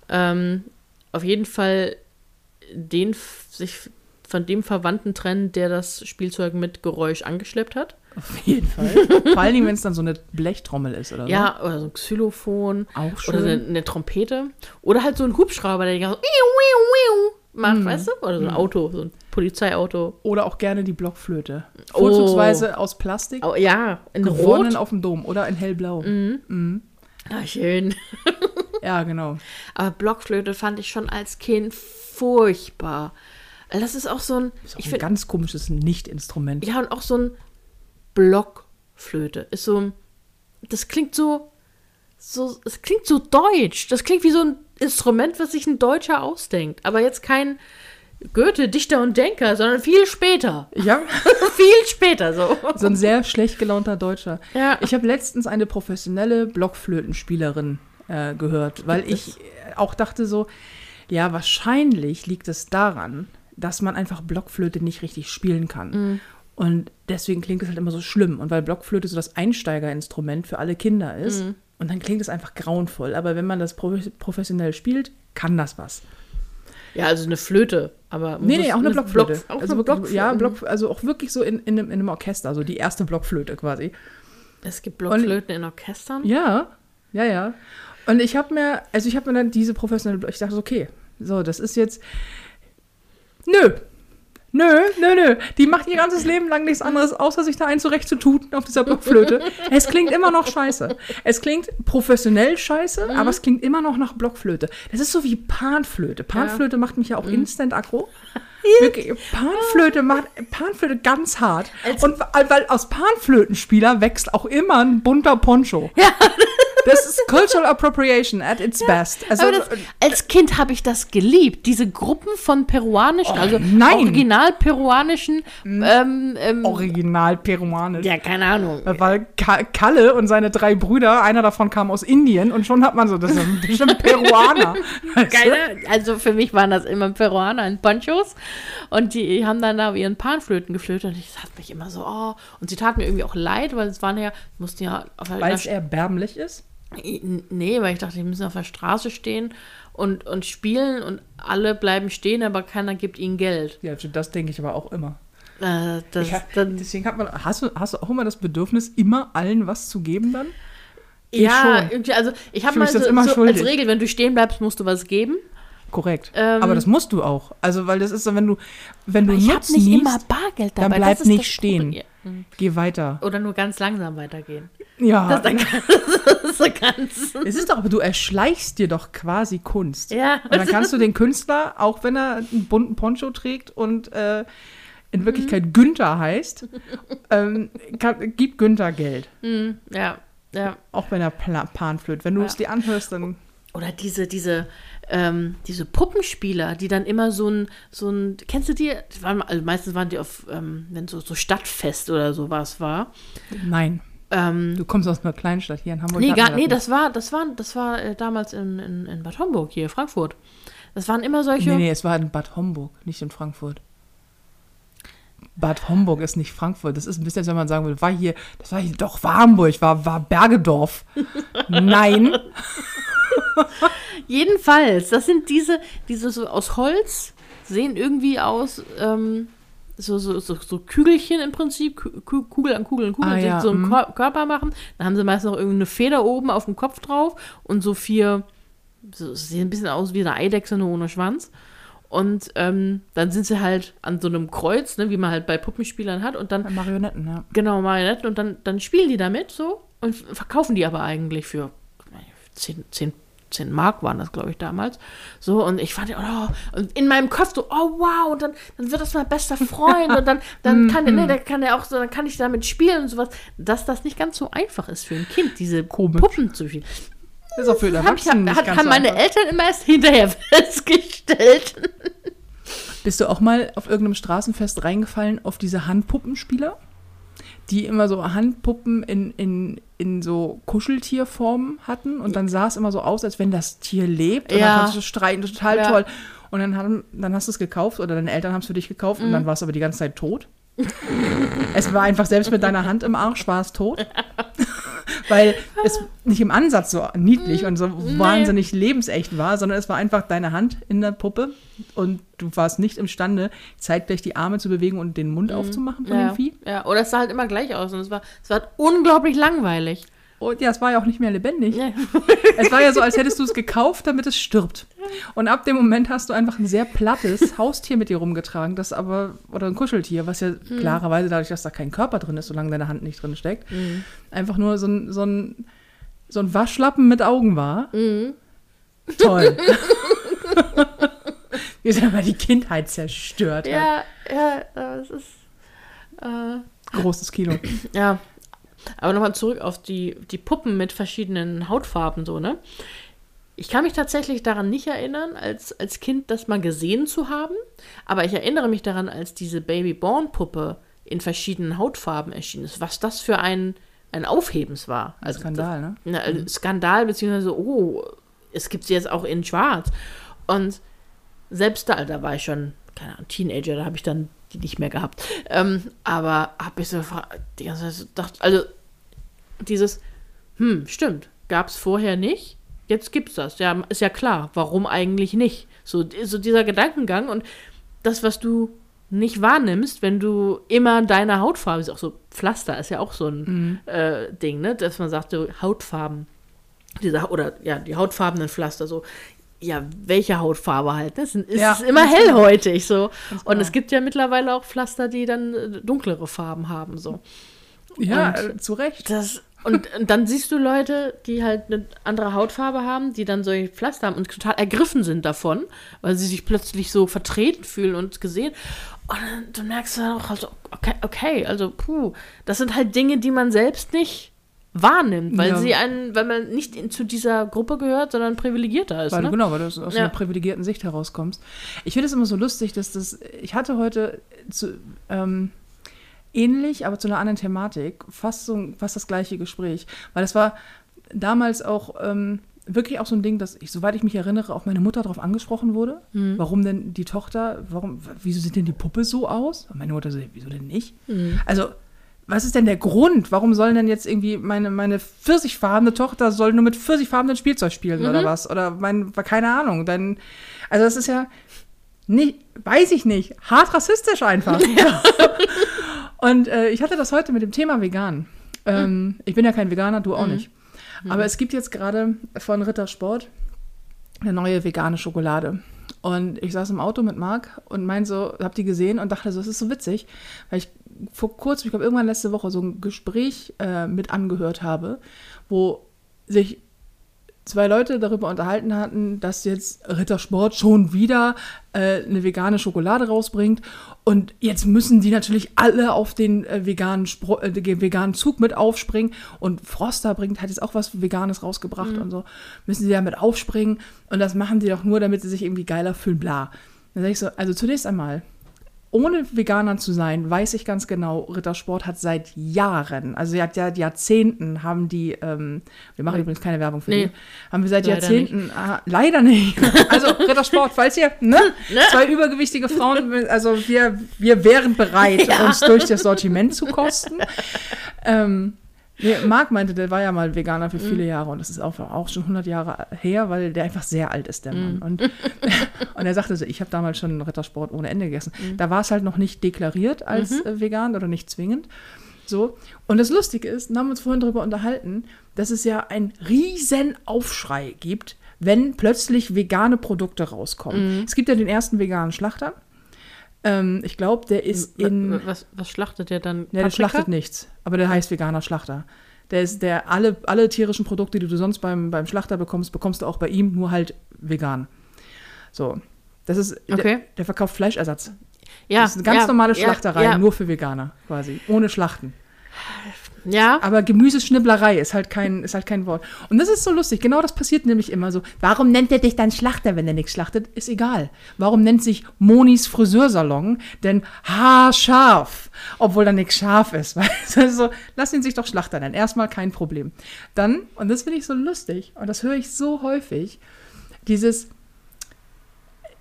Ähm, auf jeden Fall den sich von dem Verwandten trennen, der das Spielzeug mit Geräusch angeschleppt hat. Auf jeden Fall. (laughs) Vor allen Dingen, wenn es dann so eine Blechtrommel ist oder so. Ja, oder so ein Xylophon. Auch Oder schön. eine, eine Trompete. Oder halt so ein Hubschrauber, der die ganze Macht, weißt du? Oder so ein Auto, so ein Polizeiauto. Oder auch gerne die Blockflöte. Oh. Vorzugsweise aus Plastik. Oh, ja, in Rot. auf dem Dom oder in hellblau. Ah, schön. (laughs) Ja, genau. Aber Blockflöte fand ich schon als Kind furchtbar. Das ist auch so ein, Ist auch ich ein finde, ganz komisches Nicht-Instrument. ja, und auch so ein Blockflöte ist so, ein- das klingt so, so, es klingt so deutsch. Das klingt wie so ein Instrument, was sich ein Deutscher ausdenkt. Aber jetzt kein Goethe, Dichter und Denker, sondern viel später. Ja, (laughs) viel später so. so ein sehr schlecht gelaunter Deutscher. Ja. Ich habe letztens eine professionelle Blockflötenspielerin äh, gehört, weil Gibt ich es? äh, auch dachte so, ja, wahrscheinlich liegt es daran, dass man einfach Blockflöte nicht richtig spielen kann. Mhm. Und deswegen klingt es halt immer so schlimm. Und weil Blockflöte so das Einsteigerinstrument für alle Kinder ist, Mhm. Und dann klingt es einfach grauenvoll. Aber wenn man das pro professionell spielt, kann das was. Ja, also eine Flöte, aber Nee, nee, auch eine Blockflöte. Block, auch also eine Blockflöte. Ja, Block, also auch wirklich so in, in, einem, in einem Orchester, so die erste Blockflöte quasi. Es gibt Blockflöten in Orchestern. Ja, ja, ja. Und ich habe mir, also ich habe mir dann diese professionelle, ich dachte, so, okay, so, das ist jetzt, nö, nö, nö, nö. Die macht ihr ganzes Leben lang nichts anderes, außer sich da ein zurechtzututen auf dieser Blockflöte. es klingt immer noch scheiße. Es klingt professionell scheiße, aber es klingt immer noch nach Blockflöte. Das ist so wie Panflöte. Panflöte macht mich ja auch instant aggro. Wirklich, Panflöte macht Panflöte ganz hart. Und weil weil aus Panflötenspieler wächst auch immer ein bunter Poncho. (laughs) Das ist Cultural Appropriation at its best. Also, das, als Kind habe ich das geliebt. Diese Gruppen von peruanischen, also nein. original peruanischen, ähm, ähm, original peruanisch. ja, keine Ahnung. Weil Ka Kalle und seine drei Brüder, einer davon kam aus Indien und schon hat man so, das ist ein bestimmt Peruaner. (laughs) Keine, also für mich waren das immer Peruaner in Ponchos und die haben dann da ihren Panflöten geflötet und ich hat mich immer so, oh, und sie tat mir irgendwie auch leid, weil es waren ja, mussten ja Weil es erbärmlich ist. Nee, weil ich dachte, die müssen auf der Straße stehen und, und spielen und alle bleiben stehen, aber keiner gibt ihnen Geld. Ja, das denke ich aber auch immer. Äh, das, Ja, deswegen hat man, hast du, hast du auch immer das Bedürfnis, immer allen was zu geben dann? Ich ja, schon. also ich habe mal so, immer so als. Regel, wenn du stehen bleibst, musst du was geben. Korrekt. Ähm, aber das musst du auch. Also, weil das ist so, wenn du, wenn du Ich habe nicht immer Bargeld dabei. dann bleib nicht stehen. Problem. Mhm. geh weiter. Oder nur ganz langsam weitergehen. Ja, Das, dann, das (laughs) ist so ganz. es ist doch, aber du erschleichst dir doch quasi Kunst. Ja. Und dann kannst du den Künstler, auch wenn er einen bunten Poncho trägt und äh, in Wirklichkeit Günther heißt, ähm, kann, gib Günther Geld. Mhm, ja, ja. Auch wenn er Pan flöht. Wenn du Ja. es dir anhörst, dann. Oder diese, diese, ähm, diese Puppenspieler, die dann immer so ein, so ein, kennst du die? die waren, also meistens waren die auf, ähm, wenn so, so Stadtfest oder sowas war. Nein. Ähm, Du kommst aus einer Kleinstadt hier in Hamburg. nee, gar, nee, das war, das war, das war äh, damals in, in, in Bad Homburg hier, Frankfurt. Das waren immer solche. Nee, nee, es war in Bad Homburg, nicht in Frankfurt. Bad Homburg ist nicht Frankfurt. Das ist ein bisschen, als wenn man sagen will, war hier, das war hier doch war Hamburg, war, war Bergedorf. (laughs) Nein. (laughs) Jedenfalls, das sind diese, diese so aus Holz, sehen irgendwie aus, ähm, so, so, so, so Kügelchen im Prinzip, Kugel an Kugel an Kugel, Ah, ja, so einen mhm. Kor Körper machen. Dann haben sie meist noch irgendeine Feder oben auf dem Kopf drauf und so vier, so, sehen ein bisschen aus wie eine Eidechse, nur ohne Schwanz. Und ähm, dann sind sie halt an so einem Kreuz, ne, wie man halt bei Puppenspielern hat. Und dann Marionetten, ja. Genau, Marionetten. Und dann, dann spielen die damit so und verkaufen die aber eigentlich für 10, 10, 10 Mark waren das, glaube ich, damals. So, und ich fand, oh, und in meinem Kopf so, oh wow, und dann, dann wird das mein bester Freund und dann, (laughs) dann kann, Mhm. ne, der kann er auch so, dann kann ich damit spielen und sowas. Dass das nicht ganz so einfach ist für ein Kind, diese Komisch. Puppen zu spielen. Das ist auch für den Hab Erwachsenen hat, nicht ganz haben meine einfach. Eltern immer erst hinterher (laughs) festgestellt. Bist du auch mal auf irgendeinem Straßenfest reingefallen auf diese Handpuppenspieler? Die immer so Handpuppen in, in, in so Kuscheltierformen hatten und dann sah es immer so aus, als wenn das Tier lebt und Ja. dann konntest du streiten, total Ja. toll. Und dann, haben, dann hast du es gekauft oder deine Eltern haben es für dich gekauft und Mhm. dann warst du aber die ganze Zeit tot. es war einfach, selbst mit deiner Hand im Arsch war es tot. (laughs) Weil es nicht im Ansatz so niedlich und so wahnsinnig lebensecht war, sondern es war einfach deine Hand in der Puppe und du warst nicht imstande, zeitgleich die Arme zu bewegen und den Mund aufzumachen von Ja, dem Vieh. ja, oder es sah halt immer gleich aus und es war, es war unglaublich langweilig. Und ja, es war ja auch nicht mehr lebendig. Nee. (laughs) Es war ja so, als hättest du es gekauft, damit es stirbt. Und ab dem Moment hast du einfach ein sehr plattes Haustier mit dir rumgetragen, das aber, oder ein Kuscheltier, was ja klarerweise dadurch, dass da kein Körper drin ist, solange deine Hand nicht drin steckt, einfach nur so ein, so, ein, so ein Waschlappen mit Augen war. Toll. Wir sind aber die Kindheit zerstört. hat. Ja, ja, es ist. Äh, Großes Kino. Ja, aber nochmal zurück auf die, die Puppen mit verschiedenen Hautfarben, so, ne? Ich kann mich tatsächlich daran nicht erinnern, als, als Kind das mal gesehen zu haben, aber ich erinnere mich daran, als diese Baby-Born-Puppe in verschiedenen Hautfarben erschienen ist, was das für ein, ein Aufhebens war. Also Skandal, ne? na, also Skandal, beziehungsweise, oh, es gibt sie jetzt auch in schwarz. Und selbst da, da war ich schon, keine Ahnung, Teenager, da habe ich dann die nicht mehr gehabt. Ähm, aber habe ich so die ganze Zeit gedacht, also dieses, hm, stimmt, gab es vorher nicht, jetzt gibt's das. Ja, ist ja klar, warum eigentlich nicht? So, so dieser Gedankengang und das, was du nicht wahrnimmst, wenn du immer deine Hautfarbe, ist auch so, Pflaster ist ja auch so ein äh, Ding, ne, dass man sagt, so Hautfarben, diese, oder ja, die hautfarbenen Pflaster, so, ja, welche Hautfarbe halt, ne? es ist, Ja, immer ganz genau. hellhäutig, so. Und genau. es gibt ja mittlerweile auch Pflaster, die dann äh, dunklere Farben haben, so. Ja, Und- äh, zu Recht. Das, und, und dann siehst du Leute, die halt eine andere Hautfarbe haben, die dann solche Pflaster haben und total ergriffen sind davon, weil sie sich plötzlich so vertreten fühlen und gesehen. Und dann, du merkst dann auch, also, okay, okay, also, puh, das sind halt Dinge, die man selbst nicht wahrnimmt, weil Ja. sie einen, weil man nicht in, zu dieser Gruppe gehört, sondern privilegierter ist. Weil ne? genau, weil du aus, Ja. einer privilegierten Sicht herauskommst. Ich finde es immer so lustig, dass das. Ich hatte heute zu, ähm, ähnlich, aber zu einer anderen Thematik, fast, so, fast das gleiche Gespräch. Weil es war damals auch ähm, wirklich auch so ein Ding, dass ich, soweit ich mich erinnere, auch meine Mutter darauf angesprochen wurde. Mhm. Warum denn die Tochter, warum, wieso sieht denn die Puppe so aus? Und meine Mutter so, wieso denn nicht? Also, was ist denn der Grund? Warum sollen denn jetzt irgendwie meine, meine pfirsichfarbene Tochter soll nur mit pfirsichfarbenem Spielzeug spielen oder was? Oder mein, keine Ahnung. Dann, also das ist ja nicht, weiß ich nicht, hart rassistisch einfach. (laughs) Und äh, ich hatte das heute mit dem Thema vegan. Ähm, Ich bin ja kein Veganer, du auch nicht. Aber es gibt jetzt gerade von Rittersport eine neue vegane Schokolade. Und ich saß im Auto mit Marc und mein so, hab die gesehen und dachte so, das ist so witzig, weil ich vor kurzem, ich glaube irgendwann letzte Woche so ein Gespräch äh, mit angehört habe, wo sich zwei Leute darüber unterhalten hatten, dass jetzt Rittersport schon wieder äh, eine vegane Schokolade rausbringt. Und jetzt müssen die natürlich alle auf den äh, veganen, Spro äh, veganen Zug mit aufspringen. Und Froster bringt, hat jetzt auch was Veganes rausgebracht und so. Müssen sie damit aufspringen. Und das machen die doch nur, damit sie sich irgendwie geiler fühlen, bla. Dann sage ich so, also zunächst einmal, ohne Veganer zu sein, weiß ich ganz genau, Rittersport hat seit Jahren, also seit Jahr- Jahrzehnten haben die, ähm, wir machen übrigens keine Werbung für Nee. die, haben wir seit Leider Jahrzehnten, ah, leider nicht. (laughs) Also Rittersport, falls ihr, ne, zwei übergewichtige Frauen, also wir, wir wären bereit, (laughs) uns durch das Sortiment zu kosten. Ähm, nee, Marc meinte, der war ja mal Veganer für viele Jahre und das ist auch, auch schon 100 Jahre her, weil der einfach sehr alt ist, der Mann. Und, (laughs) und er sagte so, ich habe damals schon Rittersport ohne Ende gegessen. Da war es halt noch nicht deklariert als äh, vegan oder nicht zwingend. So. Und das Lustige ist, wir haben uns vorhin darüber unterhalten, dass es ja einen riesen Aufschrei gibt, wenn plötzlich vegane Produkte rauskommen. Es gibt ja den ersten veganen Schlachter. Ähm, ich glaube, der ist in. was, was schlachtet der dann? Ja, der schlachtet nichts, aber der heißt veganer Schlachter. Der ist der, alle, alle tierischen Produkte, die du sonst beim, beim Schlachter bekommst, bekommst du auch bei ihm, nur halt vegan. So. Das ist, der, Okay. der verkauft Fleischersatz. Ja, das ist eine ganz ja, normale ja, Schlachterei, Ja, nur für Veganer quasi, ohne Schlachten. Ja. Aber Gemüseschnibblerei ist halt kein, ist halt kein Wort. Und das ist so lustig. Genau das passiert nämlich immer so. Warum nennt er dich dann Schlachter, wenn er nichts schlachtet? Ist egal. Warum nennt sich Monis Friseursalon denn haarscharf, obwohl da nichts scharf ist? (laughs) Weißt Also, lass ihn sich doch Schlachter nennen. Erstmal kein Problem. Dann, und das finde ich so lustig, und das höre ich so häufig, dieses,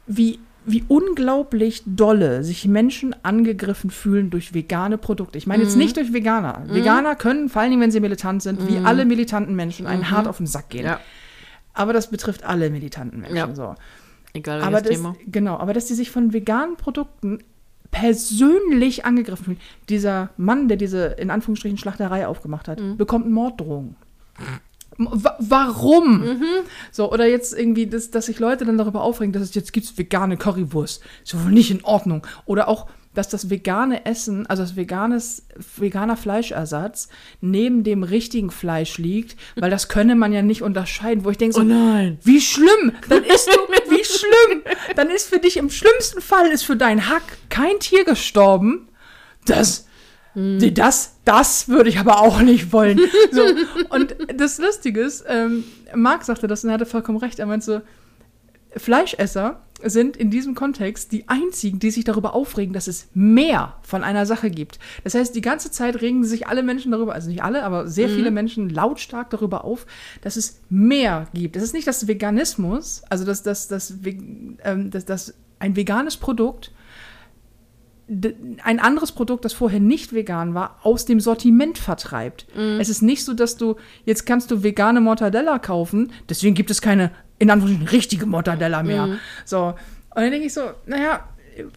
wie, wie unglaublich dolle sich Menschen angegriffen fühlen durch vegane Produkte. Ich meine jetzt nicht durch Veganer. Veganer können, vor allen Dingen, wenn sie militant sind, wie alle militanten Menschen, einen hart auf den Sack gehen. ja. Aber das betrifft alle militanten Menschen. Ja. So. Egal Aber welches das, Thema. genau, aber dass die sich von veganen Produkten persönlich angegriffen fühlen. Dieser Mann, der diese in Anführungsstrichen Schlachterei aufgemacht hat, Mhm. bekommt Morddrohungen. Wa- Warum? So, oder jetzt irgendwie, dass, dass sich Leute dann darüber aufregen, dass es jetzt gibt vegane Currywurst. Ist ja wohl nicht in Ordnung. Oder auch, dass das vegane Essen, also das veganes, veganer Fleischersatz neben dem richtigen Fleisch liegt, weil das könne man ja nicht unterscheiden, wo ich denke so, Oh nein. wie schlimm, dann (laughs) isst du, wie schlimm, dann ist für dich im schlimmsten Fall ist für dein Hack kein Tier gestorben. Das, die- das, das würde ich aber auch nicht wollen. (laughs) So, und das Lustige ist, ähm, Marc sagte das und er hatte vollkommen recht. Er meinte so, Fleischesser sind in diesem Kontext die einzigen, die sich darüber aufregen, dass es mehr von einer Sache gibt. Das heißt, die ganze Zeit regen sich alle Menschen darüber, also nicht alle, aber sehr viele Menschen lautstark darüber auf, dass es mehr gibt. Es ist nicht das Veganismus, also dass das, das, ähm, das, das ein veganes Produkt ein anderes Produkt, das vorher nicht vegan war, aus dem Sortiment vertreibt. Es ist nicht so, dass du, jetzt kannst du vegane Mortadella kaufen, deswegen gibt es keine, in Anführungsstrichen, richtige Mortadella mehr. So. Und dann denke ich so, naja,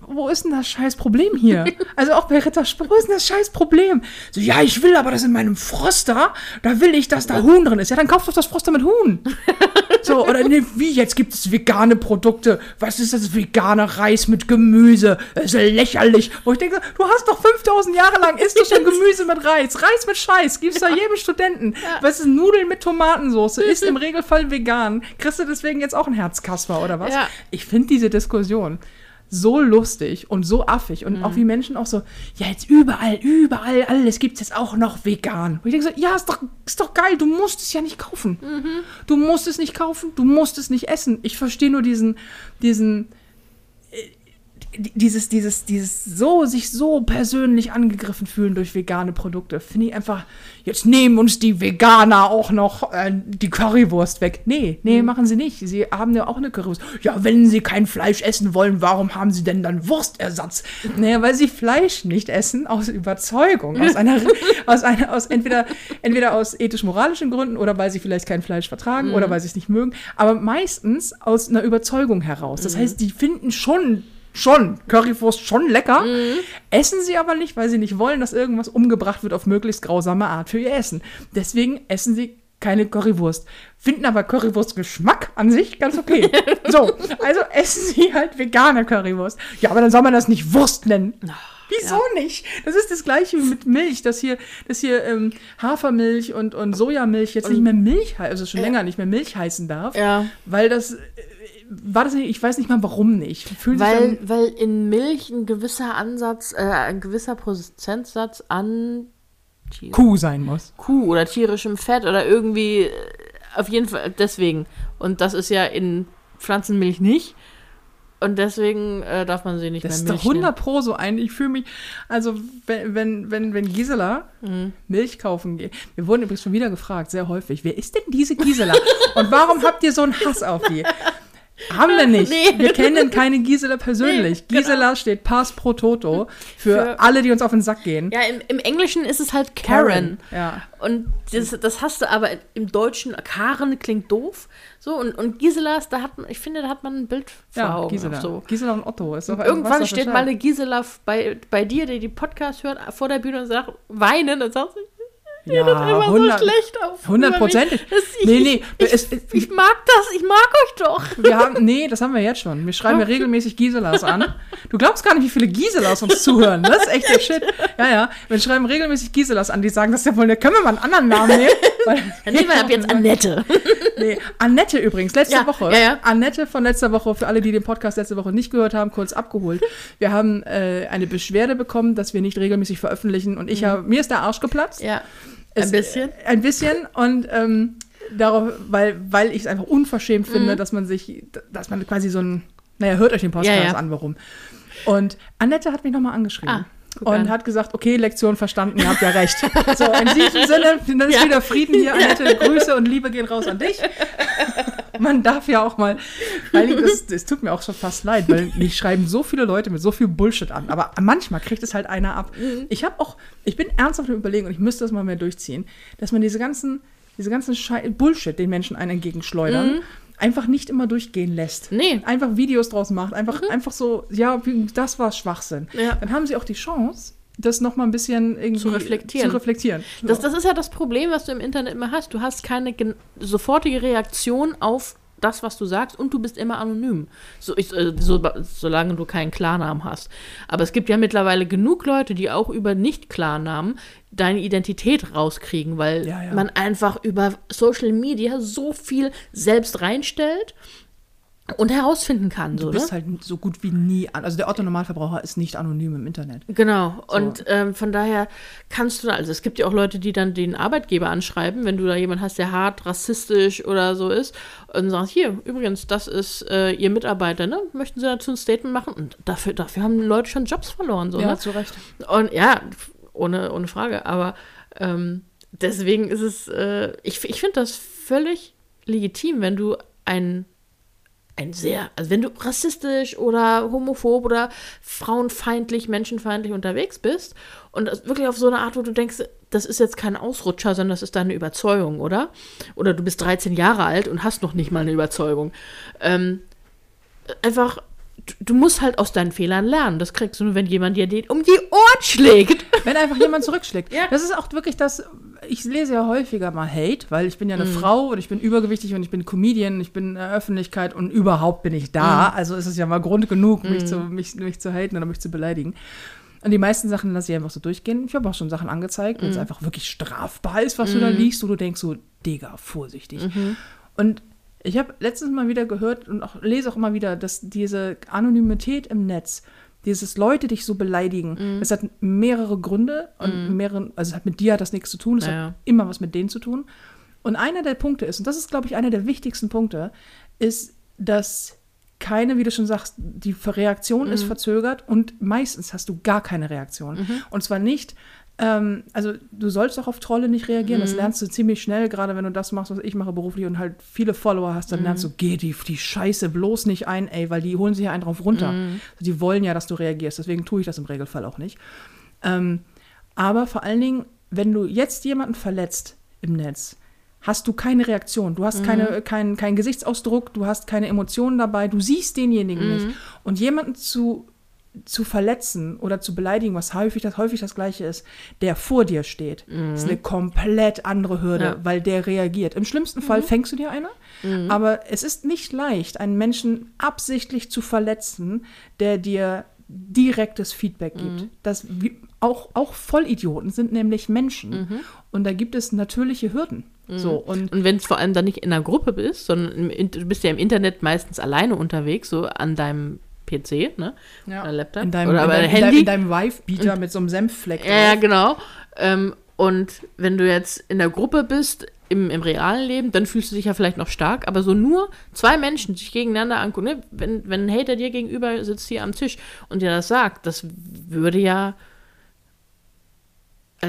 wo ist denn das scheiß Problem hier? Also auch bei Ritter Spruch, wo ist denn das scheiß Problem? So, ja, ich will aber das in meinem Froster, da will ich, dass da Huhn drin ist. Ja, dann kauf doch das Froster mit Huhn. So, oder nee, wie, jetzt gibt es vegane Produkte. Was ist das vegane Reis mit Gemüse? Das ist ja lächerlich. Wo ich denke, du hast doch 5000 Jahre lang isst du schon (laughs) Gemüse mit Reis. Reis mit Scheiß, gibst du jedem Studenten. Was ist Nudeln mit Tomatensauce? Ist im (laughs) Regelfall vegan. Kriegst du deswegen jetzt auch ein Herzkasper oder was? Ja. Ich finde diese Diskussion so lustig und so affig und auch wie Menschen auch so, ja, jetzt überall, überall, alles gibt es jetzt auch noch vegan. Und ich denke so, ja, ist doch, ist doch geil, du musst es ja nicht kaufen. Du musst es nicht kaufen, du musst es nicht essen. Ich verstehe nur diesen, diesen, dieses, dieses, dieses so, sich so persönlich angegriffen fühlen durch vegane Produkte, finde ich einfach, jetzt nehmen uns die Veganer auch noch äh, die Currywurst weg. Nee, nee, machen sie nicht. Sie haben ja auch eine Currywurst. Ja, wenn sie kein Fleisch essen wollen, warum haben sie denn dann Wurstersatz? Naja, weil sie Fleisch nicht essen, aus Überzeugung, aus einer, (laughs) aus einer, aus entweder, entweder aus ethisch-moralischen Gründen oder weil sie vielleicht kein Fleisch vertragen oder weil sie es nicht mögen, aber meistens aus einer Überzeugung heraus. Das heißt, die finden schon schon Currywurst schon lecker, essen sie aber nicht, weil sie nicht wollen, dass irgendwas umgebracht wird auf möglichst grausame Art für ihr Essen. Deswegen essen sie keine Currywurst, finden aber Currywurst-Geschmack an sich ganz okay. (laughs) so, also essen sie halt vegane Currywurst. Ja, aber dann soll man das nicht Wurst nennen. Wieso nicht? Das ist das gleiche wie mit Milch, dass hier, dass hier ähm, Hafermilch und, und Sojamilch jetzt nicht mehr Milch, also schon länger nicht mehr Milch heißen darf. Ja. Weil das, äh, war das nicht, ich weiß nicht mal warum nicht. Fühlen Weil, dann, weil in Milch ein gewisser Ansatz, äh, ein gewisser Prozentsatz an Tier- Kuh sein muss. Kuh oder tierischem Fett oder irgendwie, äh, auf jeden Fall deswegen. Und das ist ja in Pflanzenmilch nicht. Und deswegen äh, darf man sie nicht Das mehr ist Milch doch 100 Pro so ein. Ich fühle mich, also wenn, wenn, wenn, wenn Gisela Mhm. Milch kaufen geht. Wir wurden übrigens schon wieder gefragt, sehr häufig, wer ist denn diese Gisela? Und warum habt ihr so einen Hass auf die? Haben wir nicht. (laughs) Nee. Wir kennen keine Gisela persönlich. (laughs) Nee, genau. Gisela steht Pass pro Toto für, Für- alle, die uns auf den Sack gehen. Ja, im, im Englischen ist es halt Karen. Ja. Und das, das hast du aber im Deutschen, Karen klingt doof. So, und, und Giselas, da hat man, ich finde, da hat man ein Bild vor Ja, Augen. Gisela. So. Gisela und Otto. Ist doch, Irgendwann steht mal eine Gisela bei, bei dir, die die Podcast hört, vor der Bühne und sagt, weinen, und sagt ja, ist immer 100 so schlecht auf. hundertprozentig. Nee, nee, Ich, es- ich, ich mag das, ich mag euch doch. Wir haben, nee, das haben wir jetzt schon. Wir schreiben ja regelmäßig Giselas an. Du glaubst gar nicht, wie viele Giselas uns zuhören. Das ist echt der Shit. Ja, ja. Wir schreiben regelmäßig Giselas an, die sagen, das ist ja wohl, können wir mal einen anderen Namen nehmen? (laughs) Weil, nehmen wir ab jetzt Annette. (laughs) Nee, Annette übrigens, letzte Ja, Woche. ja, ja. Annette von letzter Woche, für alle, die den Podcast letzte Woche nicht gehört haben, kurz abgeholt. Wir haben äh, eine Beschwerde bekommen, dass wir nicht regelmäßig veröffentlichen und ich habe, mir ist der Arsch geplatzt. Ja, Es- ein bisschen. Ein bisschen und ähm, darauf, weil, weil ich es einfach unverschämt finde, Mhm. dass man sich, dass man quasi so ein, naja, hört euch den Podcast Ja, ja. an, warum. Und Annette hat mich nochmal angeschrieben. Ah, guck und an. hat gesagt, okay, Lektion verstanden, ihr habt ja recht. So, in diesem Sinne, dann ist Ja. wieder Frieden hier. Annette, Grüße und Liebe gehen raus an dich. Man darf ja auch mal, das tut mir auch schon fast leid, weil mich schreiben so viele Leute mit so viel Bullshit an. Aber manchmal kriegt es halt einer ab. Mhm. Ich habe auch, ich bin ernsthaft am überlegen und ich müsste das mal mehr durchziehen, dass man diese ganzen, diese ganzen Schei Bullshit den Menschen einen entgegenschleudern, einfach nicht immer durchgehen lässt. Mhm. Nee. Einfach Videos draus macht, einfach, einfach so, ja, das war Schwachsinn. Ja. Dann haben sie auch die Chance, das nochmal ein bisschen irgendwie Zu reflektieren. Zu reflektieren. Das, das ist ja das Problem, was du im Internet immer hast. Du hast keine sofortige Reaktion auf das, was du sagst, und du bist immer anonym. So, ich, äh, so, solange du keinen Klarnamen hast. Aber es gibt ja mittlerweile genug Leute, die auch über Nicht-Klarnamen deine Identität rauskriegen, weil Ja, ja. man einfach über Social Media so viel selbst reinstellt und herausfinden kann. So, du bist ne? halt so gut wie nie an. Also der Otto-Normalverbraucher ist nicht anonym im Internet. Genau. Und ähm, von daher kannst du, also es gibt ja auch Leute, die dann den Arbeitgeber anschreiben, wenn du da jemanden hast, der hart rassistisch oder so ist und sagst, hier, übrigens, das ist äh, Ihr Mitarbeiter, ne? Möchten Sie dazu ein Statement machen? Und dafür, dafür haben Leute schon Jobs verloren, so, ne? zu Recht. Und ja, ohne, ohne Frage. Aber ähm, deswegen ist es, äh, ich, ich finde das völlig legitim, wenn du ein, ein sehr, also wenn du rassistisch oder homophob oder frauenfeindlich, menschenfeindlich unterwegs bist und wirklich auf so eine Art, wo du denkst, das ist jetzt kein Ausrutscher, sondern das ist deine Überzeugung, oder? Oder du bist 13 Jahre alt und hast noch nicht mal eine Überzeugung. Ähm, einfach, du, du musst halt aus deinen Fehlern lernen. Das kriegst du nur, wenn jemand dir den um die Ohren schlägt. Wenn einfach jemand (laughs) zurückschlägt. Ja. Das ist auch wirklich das, ich lese ja häufiger mal Hate, weil ich bin ja eine Mhm. Frau und ich bin übergewichtig und ich bin Comedian, ich bin in der Öffentlichkeit und überhaupt bin ich Mhm. da. Also ist es ja mal Grund genug, mich, zu, mich, mich zu haten oder mich zu beleidigen. Und die meisten Sachen lasse ich einfach so durchgehen. Ich habe auch schon Sachen angezeigt, Mhm. wenn es einfach wirklich strafbar ist, was du da liest, wo du denkst so, Digga, vorsichtig. Mhm. Und ich habe letztens mal wieder gehört und auch lese auch immer wieder, dass diese Anonymität im Netz, dieses Leute dich so beleidigen, Mhm. das hat mehrere Gründe und mehrere, also es hat mit dir hat das nichts zu tun, es Ja, hat immer was mit denen zu tun. Und einer der Punkte ist, und das ist, glaube ich, einer der wichtigsten Punkte, ist, dass keine, wie du schon sagst, die Reaktion Mhm. ist verzögert und meistens hast du gar keine Reaktion. Und zwar nicht, ähm, also du sollst auch auf Trolle nicht reagieren, Mhm. das lernst du ziemlich schnell, gerade wenn du das machst, was ich mache beruflich und halt viele Follower hast, dann lernst du, Mhm. geh die, die Scheiße bloß nicht ein, ey, weil die holen sich ja einen drauf runter. Mhm. Die wollen ja, dass du reagierst, deswegen tue ich das im Regelfall auch nicht. Ähm, aber vor allen Dingen, wenn du jetzt jemanden verletzt im Netz, hast du keine Reaktion, du hast keine, keinen keinen Gesichtsausdruck, du hast keine Emotionen dabei, du siehst denjenigen nicht. Und jemanden zu, zu verletzen oder zu beleidigen, was häufig das, häufig das Gleiche ist, der vor dir steht, ist eine komplett andere Hürde, Ja. weil der reagiert. Im schlimmsten Fall fängst du dir eine, aber es ist nicht leicht, einen Menschen absichtlich zu verletzen, der dir direktes Feedback gibt. Das, auch, auch Vollidioten sind nämlich Menschen. Und da gibt es natürliche Hürden. So, und Und wenn es vor allem dann nicht in einer Gruppe bist, sondern im, du bist ja im Internet meistens alleine unterwegs, so an deinem PC, ne? Oder Laptop. in deinem, oder in deinem, Handy. In deinem Vive-Beater mit so einem Senffleck Ja, ja, drauf. genau. Ähm, und wenn du jetzt in der Gruppe bist, im, im realen Leben, dann fühlst du dich ja vielleicht noch stark, aber so nur zwei Menschen sich gegeneinander angucken, ne? wenn, wenn ein Hater dir gegenüber sitzt hier am Tisch und dir das sagt, das würde ja,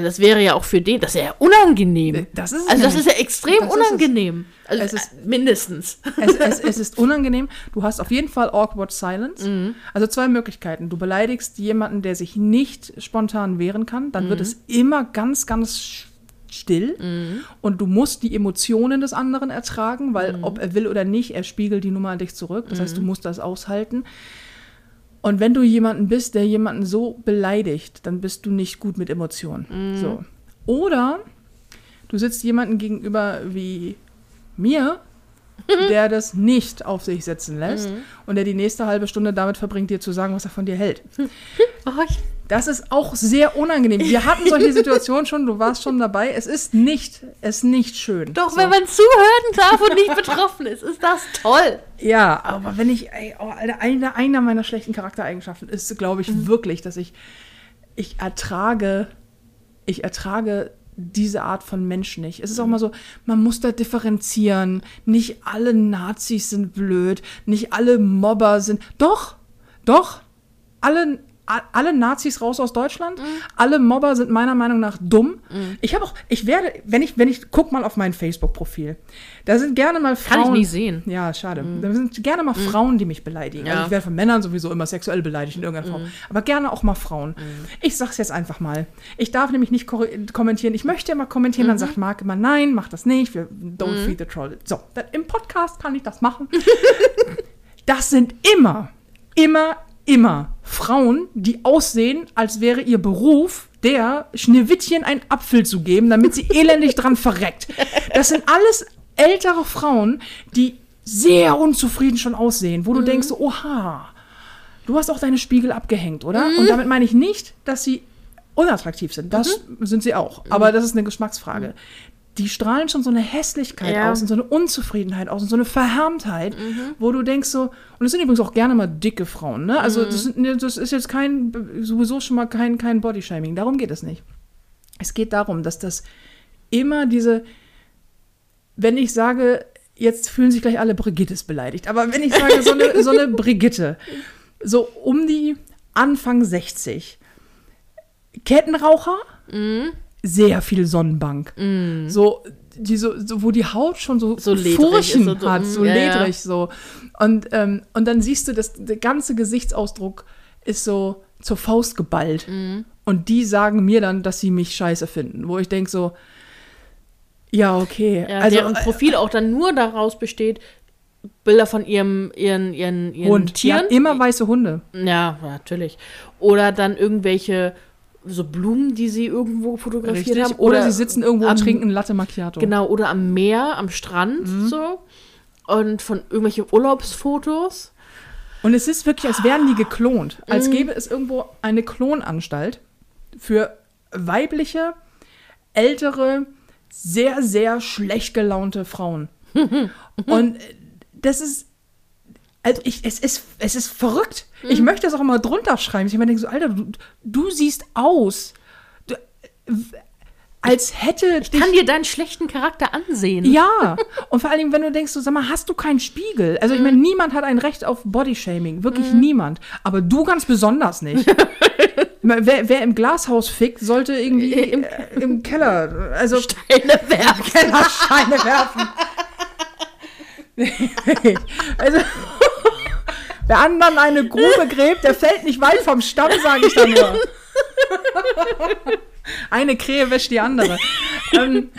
das wäre ja auch für den, das ist ja unangenehm. Das ist also das nämlich. ist ja extrem unangenehm. Also Es ist- äh, mindestens. es, es, (laughs) es ist unangenehm. Du hast auf jeden Fall awkward silence. Mhm. Also zwei Möglichkeiten. Du beleidigst jemanden, der sich nicht spontan wehren kann. Dann Mhm. wird es immer ganz, ganz still. Mhm. Und du musst die Emotionen des anderen ertragen, weil Mhm. ob er will oder nicht, er spiegelt die Nummer an dich zurück. Das heißt, du musst das aushalten. Und wenn du jemanden bist, der jemanden so beleidigt, dann bist du nicht gut mit Emotionen. Mhm. So. Oder du sitzt jemanden gegenüber wie mir, (laughs) der das nicht auf sich sitzen lässt und der die nächste halbe Stunde damit verbringt, dir zu sagen, was er von dir hält. (laughs) Oh, Das ist auch sehr unangenehm. Wir hatten solche (laughs) Situationen schon, du warst schon dabei. Es ist nicht, es ist nicht schön. doch, So. wenn man zuhören darf und nicht betroffen ist, ist das toll. Ja, aber wenn ich, ey, oh, Alter, einer, einer meiner schlechten Charaktereigenschaften ist, glaube ich, wirklich, dass ich, ich ertrage, ich ertrage diese Art von Mensch nicht. Es ist auch mal so, man muss da differenzieren. Nicht alle Nazis sind blöd, nicht alle Mobber sind. Doch, doch, alle, alle Nazis raus aus Deutschland, alle Mobber sind meiner Meinung nach dumm. Ich habe auch, ich werde, wenn ich, wenn ich, guck mal auf mein Facebook-Profil, da sind gerne mal Frauen. Kann ich nicht sehen. Ja, schade. Da sind gerne mal Frauen, die mich beleidigen. Ja. Also ich werde von Männern sowieso immer sexuell beleidigt in irgendeiner Form. Aber gerne auch mal Frauen. Ich sag's jetzt einfach mal. Ich darf nämlich nicht ko kommentieren. Ich möchte immer kommentieren, dann sagt Marc immer, nein, mach das nicht. Wir don't feed the troll. So, im Podcast kann ich das machen. (laughs) das sind immer, immer, immer Frauen, die aussehen, als wäre ihr Beruf, der Schneewittchen einen Apfel zu geben, damit sie (laughs) elendig dran verreckt. Das sind alles ältere Frauen, die sehr unzufrieden schon aussehen, wo du denkst, so, oha, du hast auch deine Spiegel abgehängt, oder? Und damit meine ich nicht, dass sie unattraktiv sind. Das sind sie auch. Aber das ist eine Geschmacksfrage. Die strahlen schon so eine Hässlichkeit Ja. aus und so eine Unzufriedenheit aus und so eine Verhärmtheit, wo du denkst so, und es sind übrigens auch gerne mal dicke Frauen, ne? Also das, sind, ne, das ist jetzt kein, sowieso schon mal kein, kein Bodyshaming. Darum geht es nicht. Es geht darum, dass das immer diese, wenn ich sage, jetzt fühlen sich gleich alle Brigittes beleidigt, aber wenn ich sage, so eine, (laughs) so eine Brigitte, so um die Anfang 60, Kettenraucher, sehr viel Sonnenbank. So, die so, so, wo die Haut schon so, So Furchen so- hat, mm, so ja, ja. ledrig so. Und, ähm, und dann siehst du, dass der ganze Gesichtsausdruck ist so zur Faust geballt. Mm. Und die sagen mir dann, dass sie mich scheiße finden. Wo ich denke so, ja, okay. Ja, also, deren Profil auch dann nur daraus besteht, Bilder von ihrem, ihren, ihren, ihren Hund. Tieren. Ja, immer weiße Hunde. Ja, natürlich. Oder dann irgendwelche so Blumen, die sie irgendwo fotografiert Richtig. haben. Oder, sie sitzen irgendwo am, und trinken Latte Macchiato. Genau, oder am Meer, am Strand, Mhm. so. Und von irgendwelchen Urlaubsfotos. Und es ist wirklich, als wären die geklont. Mhm. Als gäbe es irgendwo eine Klonanstalt für weibliche, ältere, sehr, sehr schlecht gelaunte Frauen. (laughs) Und das ist. Also ich, es, ist, es ist verrückt. Mhm. Ich möchte das auch immer drunter schreiben. Ich meine, denke so, Alter, du, du siehst aus, du, äh, als hätte dich Kann dir deinen schlechten Charakter ansehen. ja, und vor Dingen, wenn du denkst, so, sag mal, hast du keinen Spiegel? Also ich meine, niemand hat ein Recht auf Bodyshaming, wirklich niemand. Aber du ganz besonders nicht. (laughs) Ich meine, wer, wer im Glashaus fickt, sollte irgendwie im, äh, im Keller, also Steine (laughs) werfen. Kellersteine werfen. (laughs) also, wer anderen eine Grube gräbt, der fällt nicht weit vom Stamm, sage ich da nur. Eine Krähe wäscht die andere. ähm,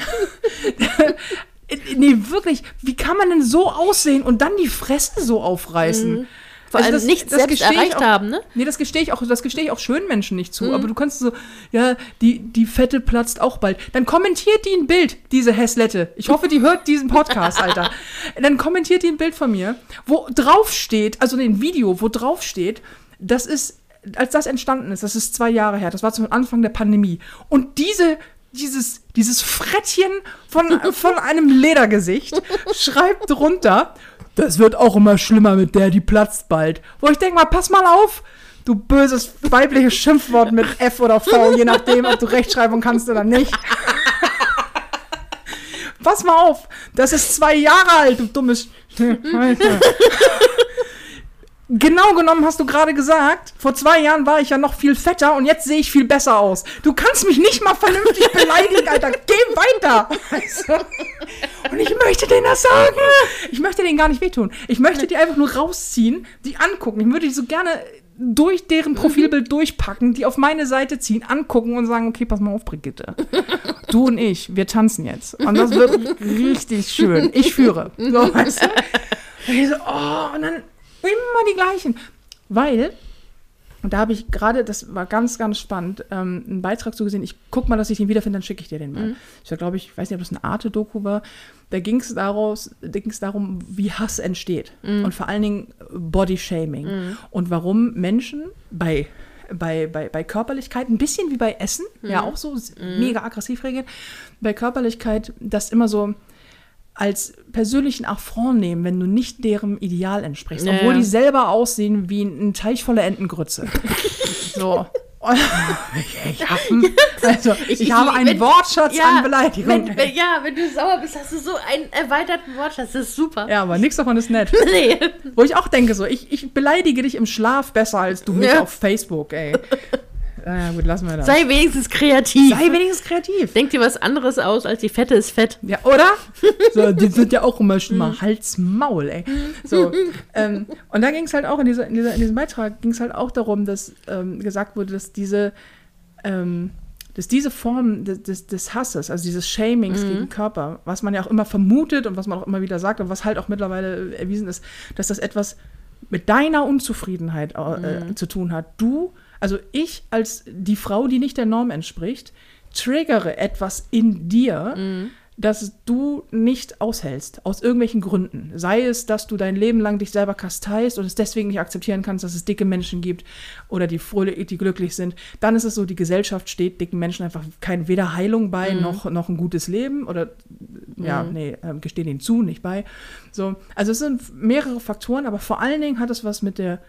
(laughs) nee, wirklich, wie kann man denn so aussehen und dann die Fresse so aufreißen? Vor allem Also das- nichts das selbst gestehe ich erreicht auch- haben, ne? Nee, das gestehe ich auch, das gestehe ich auch schönen Menschen nicht Mhm. zu. Aber du kannst so, ja, die, die Fette platzt auch bald. Dann kommentiert die ein Bild, diese Häslette. Ich hoffe, die hört diesen Podcast, (laughs) Alter. Dann kommentiert die ein Bild von mir, wo drauf steht, also ein Video, wo drauf steht, das ist, als das entstanden ist, das ist zwei Jahre her, das war zum Anfang der Pandemie. Und diese, dieses, dieses Frettchen von, von einem Ledergesicht (laughs) schreibt drunter, das wird auch immer schlimmer mit der, die platzt bald. Wo ich denke mal, pass mal auf, du böses weibliches Schimpfwort mit F oder V, je nachdem, ob du Rechtschreibung kannst oder nicht. Pass mal auf, das ist zwei Jahre alt, du dummes. (laughs) Genau genommen hast du gerade gesagt, vor zwei Jahren war ich ja noch viel fetter und jetzt sehe ich viel besser aus. Du kannst mich nicht mal vernünftig (laughs) beleidigen, Alter. Geh weiter. Also, und ich möchte denen das sagen. (laughs) Ich möchte denen gar nicht wehtun. Ich möchte die einfach nur rausziehen, die angucken. Ich würde die so gerne durch deren Profilbild durchpacken, die auf meine Seite ziehen, angucken und sagen, okay, pass mal auf, Brigitte. (laughs) Du und ich, wir tanzen jetzt. Und das wird richtig schön. Ich führe. So, weißt du? Und ich so, oh, und dann immer die gleichen. Weil, und da habe ich gerade, das war ganz, ganz spannend, ähm, einen Beitrag so gesehen. Ich guck mal, dass ich den wiederfinde, dann schicke ich dir den mal. Ich glaube, ich weiß nicht, ob das eine Arte-Doku war. Da ging es daraus, da ging es darum, wie Hass entsteht. Und vor allen Dingen Body-Shaming. Und warum Menschen bei bei, bei, bei Körperlichkeit, ein bisschen wie bei Essen, ja auch so s- mega aggressiv reagieren, bei Körperlichkeit das immer so als persönlichen Affront nehmen, wenn du nicht deren Ideal entsprichst, Ja, obwohl ja. die selber aussehen wie ein, Teich voller Entengrütze. (laughs) so. (laughs) Ich, hab, also, ich, Ich- habe einen wenn- Wortschatz an Beleidigungen. Wenn, wenn, ja, wenn du sauer bist, hast du so einen erweiterten Wortschatz. Das ist super. ja, aber nichts davon ist nett. (laughs) Nee. Wo ich auch denke, so, ich, ich beleidige dich im Schlaf besser als du mich Ja. auf Facebook, ey. Na gut, lassen wir das. Sei wenigstens kreativ. Sei wenigstens kreativ. Denk dir was anderes aus, als die Fette ist fett. Ja, oder? (laughs) So, die sind ja auch immer schon mal Hals, Maul, ey. So, ähm, und da ging es halt auch in, dieser, in, dieser, in diesem Beitrag ging es halt auch darum, dass ähm, gesagt wurde, dass diese, ähm, dass diese Form des, des, des Hasses, also dieses Shamings gegen Körper, was man ja auch immer vermutet und was man auch immer wieder sagt und was halt auch mittlerweile erwiesen ist, dass das etwas mit deiner Unzufriedenheit äh, zu tun hat. Du, also ich als die Frau, die nicht der Norm entspricht, triggere etwas in dir, das du nicht aushältst, aus irgendwelchen Gründen. Sei es, dass du dein Leben lang dich selber kasteist und es deswegen nicht akzeptieren kannst, dass es dicke Menschen gibt oder die fröhlich, die glücklich sind. Dann ist es so, die Gesellschaft steht dicken Menschen einfach kein weder Heilung bei noch, noch ein gutes Leben oder ja, nee, ähm, gestehen ihnen zu, nicht bei. So, also es sind mehrere Faktoren, aber vor allen Dingen hat es was mit der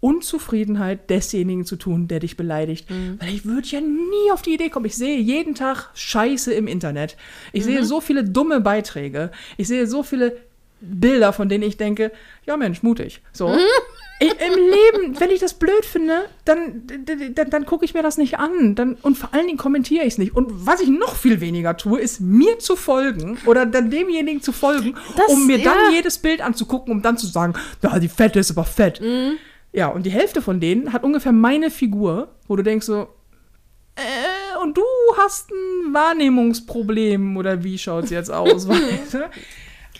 Unzufriedenheit desjenigen zu tun, der dich beleidigt. Weil ich würde ja nie auf die Idee kommen. Ich sehe jeden Tag Scheiße im Internet. Ich sehe so viele dumme Beiträge. Ich sehe so viele Bilder, von denen ich denke, ja Mensch, mutig. So. Ich, Im Leben, wenn ich das blöd finde, dann, dann, dann gucke ich mir das nicht an. Dann, und vor allen Dingen kommentiere ich es nicht. Und was ich noch viel weniger tue, ist mir zu folgen oder dann demjenigen zu folgen, Das- um mir dann ja. jedes Bild anzugucken, um dann zu sagen, da, die Fette ist aber fett. Ja, und die Hälfte von denen hat ungefähr meine Figur, wo du denkst so, äh, und du hast ein Wahrnehmungsproblem oder wie schaut's jetzt aus? (laughs) weißt du?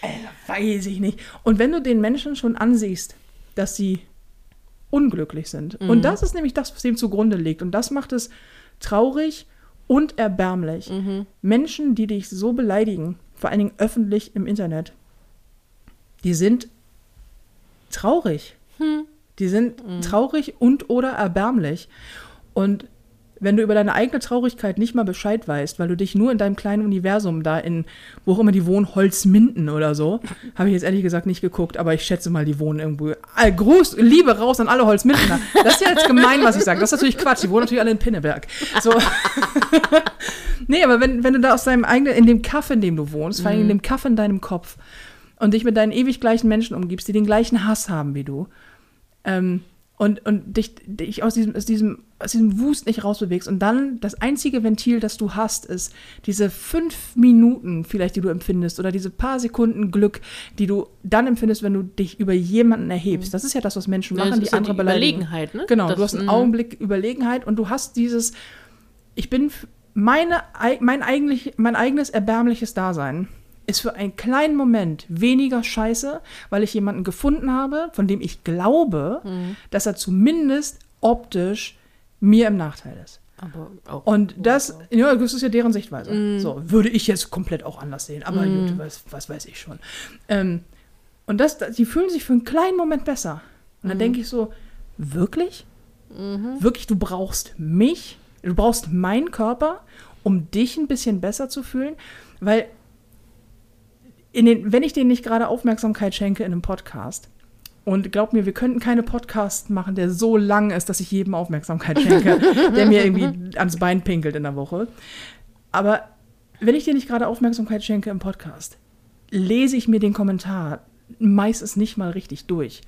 äh, weiß ich nicht. Und wenn du den Menschen schon ansiehst, dass sie unglücklich sind, und das ist nämlich das, was dem zugrunde liegt, und das macht es traurig und erbärmlich. Menschen, die dich so beleidigen, vor allen Dingen öffentlich im Internet, die sind traurig. Die sind traurig und oder erbärmlich. Und wenn du über deine eigene Traurigkeit nicht mal Bescheid weißt, weil du dich nur in deinem kleinen Universum da in, wo auch immer die wohnen, Holzminden oder so, (laughs) habe ich jetzt ehrlich gesagt nicht geguckt, aber ich schätze mal, die wohnen irgendwo. All, Gruß, Liebe raus an alle Holzmindener. Das ist ja jetzt gemein, was ich sage. Das ist natürlich Quatsch. Die wohnen natürlich alle in Pinneberg. So. (laughs) nee, aber wenn, wenn du da aus deinem eigenen, in dem Kaff, in dem du wohnst, vor allem in dem Kaff in deinem Kopf und dich mit deinen ewig gleichen Menschen umgibst, die den gleichen Hass haben wie du, ähm, und, und dich, dich aus, diesem, aus, diesem, aus diesem Wust nicht rausbewegst. Und dann das einzige Ventil, das du hast, ist diese fünf Minuten vielleicht, die du empfindest, oder diese paar Sekunden Glück, die du dann empfindest, wenn du dich über jemanden erhebst. Das ist ja das, was Menschen Ja, machen, das die ist ja andere die beleidigen. Überlegenheit, ne? Genau, Das- du hast einen mhm. Augenblick Überlegenheit und du hast dieses, ich bin, meine, ei- mein, eigentlich, mein eigenes erbärmliches Dasein ist für einen kleinen Moment weniger scheiße, weil ich jemanden gefunden habe, von dem ich glaube, Mhm. dass er zumindest optisch mir im Nachteil ist. Aber auch. Und das, ja, das ist ja deren Sichtweise. Mhm. So, würde ich jetzt komplett auch anders sehen. Aber gut, was, was weiß ich schon. Ähm, und das, die fühlen sich für einen kleinen Moment besser. Und Mhm. dann denke ich so, wirklich? Wirklich, du brauchst mich? Du brauchst meinen Körper, um dich ein bisschen besser zu fühlen? Weil, den, wenn ich denen nicht gerade Aufmerksamkeit schenke in einem Podcast, und glaub mir, wir könnten keine Podcast machen, der so lang ist, dass ich jedem Aufmerksamkeit schenke, (laughs) der mir irgendwie ans Bein pinkelt in der Woche. Aber wenn ich dir nicht gerade Aufmerksamkeit schenke im Podcast, lese ich mir den Kommentar meistens nicht mal richtig durch.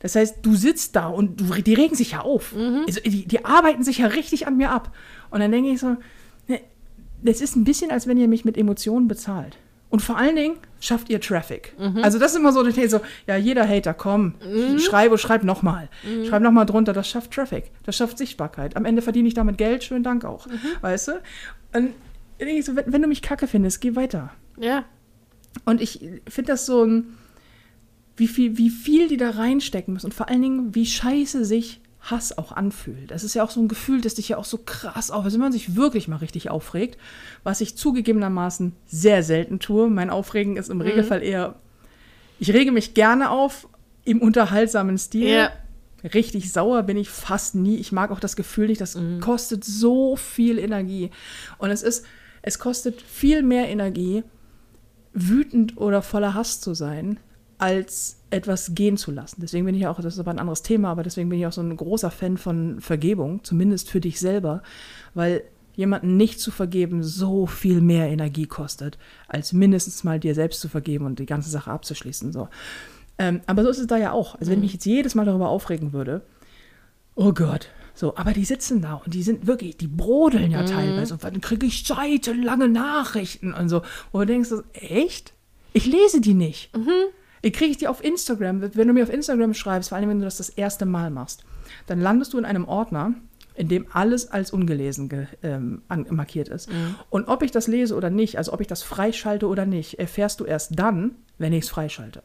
Das heißt, du sitzt da und du, die regen sich ja auf. Also, die, die arbeiten sich ja richtig an mir ab. Und dann denke ich so, ne, das ist ein bisschen, als wenn ihr mich mit Emotionen bezahlt. Und vor allen Dingen schafft ihr Traffic. Also das ist immer so, ich so, ja, jeder Hater, komm, schreibe, schreib nochmal. Schreib nochmal drunter, das schafft Traffic, das schafft Sichtbarkeit. Am Ende verdiene ich damit Geld, schönen Dank auch. Weißt du? Und dann denke ich so, wenn, wenn du mich kacke findest, geh weiter. Ja. Und ich finde das so ein, wie viel, wie viel die da reinstecken müssen und vor allen Dingen, wie scheiße sich Hass auch anfühlt. Das ist ja auch so ein Gefühl, das dich ja auch so krass auf, also wenn man sich wirklich mal richtig aufregt, was ich zugegebenermaßen sehr selten tue. Mein Aufregen ist im Regelfall eher, ich rege mich gerne auf im unterhaltsamen Stil. Ja. Richtig sauer bin ich fast nie. Ich mag auch das Gefühl nicht. Das kostet so viel Energie. Und es ist, es kostet viel mehr Energie, wütend oder voller Hass zu sein, als etwas gehen zu lassen. Deswegen bin ich auch, das ist aber ein anderes Thema, aber deswegen bin ich auch so ein großer Fan von Vergebung, zumindest für dich selber, weil jemanden nicht zu vergeben so viel mehr Energie kostet, als mindestens mal dir selbst zu vergeben und die ganze Sache abzuschließen. So. Ähm, aber so ist es da ja auch. Also wenn ich mich jetzt jedes Mal darüber aufregen würde, oh Gott. So, aber die sitzen da und die sind wirklich, die brodeln ja teilweise. Und dann kriege ich seitenlange Nachrichten und so. Wo du denkst, echt? Ich lese die nicht. Ich kriege ich die auf Instagram. Wenn du mir auf Instagram schreibst, vor allem wenn du das das erste Mal machst, dann landest du in einem Ordner, in dem alles als ungelesen ge, ähm, an, markiert ist. Und ob ich das lese oder nicht, also ob ich das freischalte oder nicht, erfährst du erst dann, wenn ich es freischalte.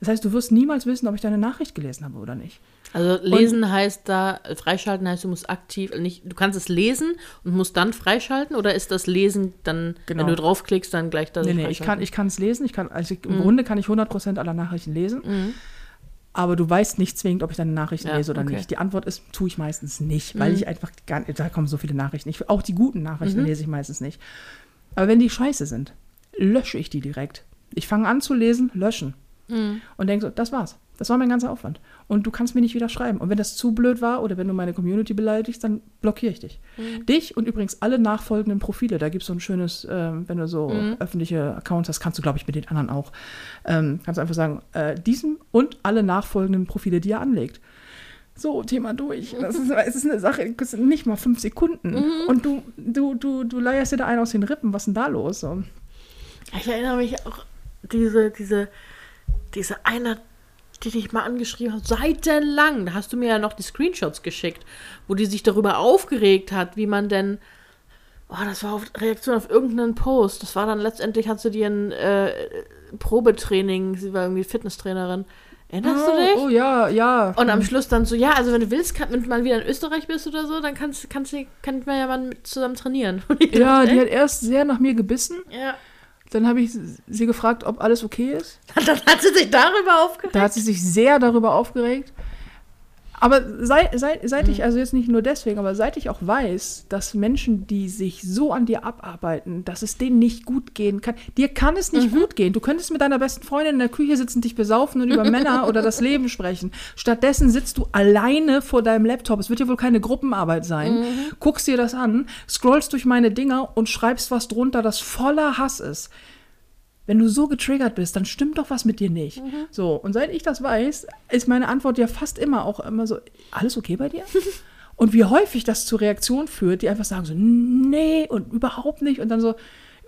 Das heißt, du wirst niemals wissen, ob ich deine Nachricht gelesen habe oder nicht. Also lesen heißt da, äh, freischalten heißt, du musst aktiv, äh, nicht, du kannst es lesen und musst dann freischalten oder ist das Lesen dann, Genau. wenn du draufklickst, dann gleich das Nee, nee, ich kann ich kann es lesen. Ich kann, also ich, Im Grunde kann ich 100% aller Nachrichten lesen. Aber du weißt nicht zwingend, ob ich deine Nachrichten Ja, lese oder okay. nicht. Die Antwort ist, tue ich meistens nicht, weil ich einfach gar nicht, da kommen so viele Nachrichten. Ich, auch die guten Nachrichten lese ich meistens nicht. Aber wenn die scheiße sind, lösche ich die direkt. Ich fange an zu lesen, löschen. Und denke so, das war's. Das war mein ganzer Aufwand. Und du kannst mir nicht wieder schreiben. Und wenn das zu blöd war oder wenn du meine Community beleidigst, dann blockiere ich dich. Dich und übrigens alle nachfolgenden Profile. Da gibt es so ein schönes, ähm, wenn du so öffentliche Accounts hast, kannst du, glaube ich, mit den anderen auch. Ähm, kannst du einfach sagen, äh, diesen und alle nachfolgenden Profile, die er anlegt. So, Thema durch. Das ist, es ist eine Sache, nicht mal fünf Sekunden. Und du, du, du, du leierst dir da einen aus den Rippen. Was ist denn da los? So. Ich erinnere mich auch, diese, diese, diese eine, die dich mal angeschrieben hat, seitenlang, da hast du mir ja noch die Screenshots geschickt, wo die sich darüber aufgeregt hat, wie man denn, oh, das war auf Reaktion auf irgendeinen Post, das war dann letztendlich, hat sie dir ein äh, Probetraining, sie war irgendwie Fitnesstrainerin, erinnerst du dich? Oh, oh ja, ja. Und am Schluss dann so, ja, also wenn du willst, kann, wenn du mal wieder in Österreich bist oder so, dann kannst, kannst du, kann man ja mal zusammen trainieren. (laughs) Ja, dachte, die hat erst sehr nach mir gebissen. ja. Dann habe ich sie gefragt, ob alles okay ist. (laughs) Dann hat sie sich darüber aufgeregt. Da hat sie sich sehr darüber aufgeregt. Aber seit, seit, seit ich, also jetzt nicht nur deswegen, aber seit ich auch weiß, dass Menschen, die sich so an dir abarbeiten, dass es denen nicht gut gehen kann, dir kann es nicht gut gehen. Du könntest mit deiner besten Freundin in der Küche sitzen, dich besaufen und über Männer oder das Leben sprechen. Stattdessen sitzt du alleine vor deinem Laptop. Es wird ja wohl keine Gruppenarbeit sein. Guckst dir das an, scrollst durch meine Dinger und schreibst was drunter, das voller Hass ist. Wenn du so getriggert bist, dann stimmt doch was mit dir nicht. So, und seit ich das weiß, ist meine Antwort ja fast immer auch immer so, alles okay bei dir? (laughs) und wie häufig das zu Reaktionen führt, die einfach sagen so, nee und überhaupt nicht und dann so,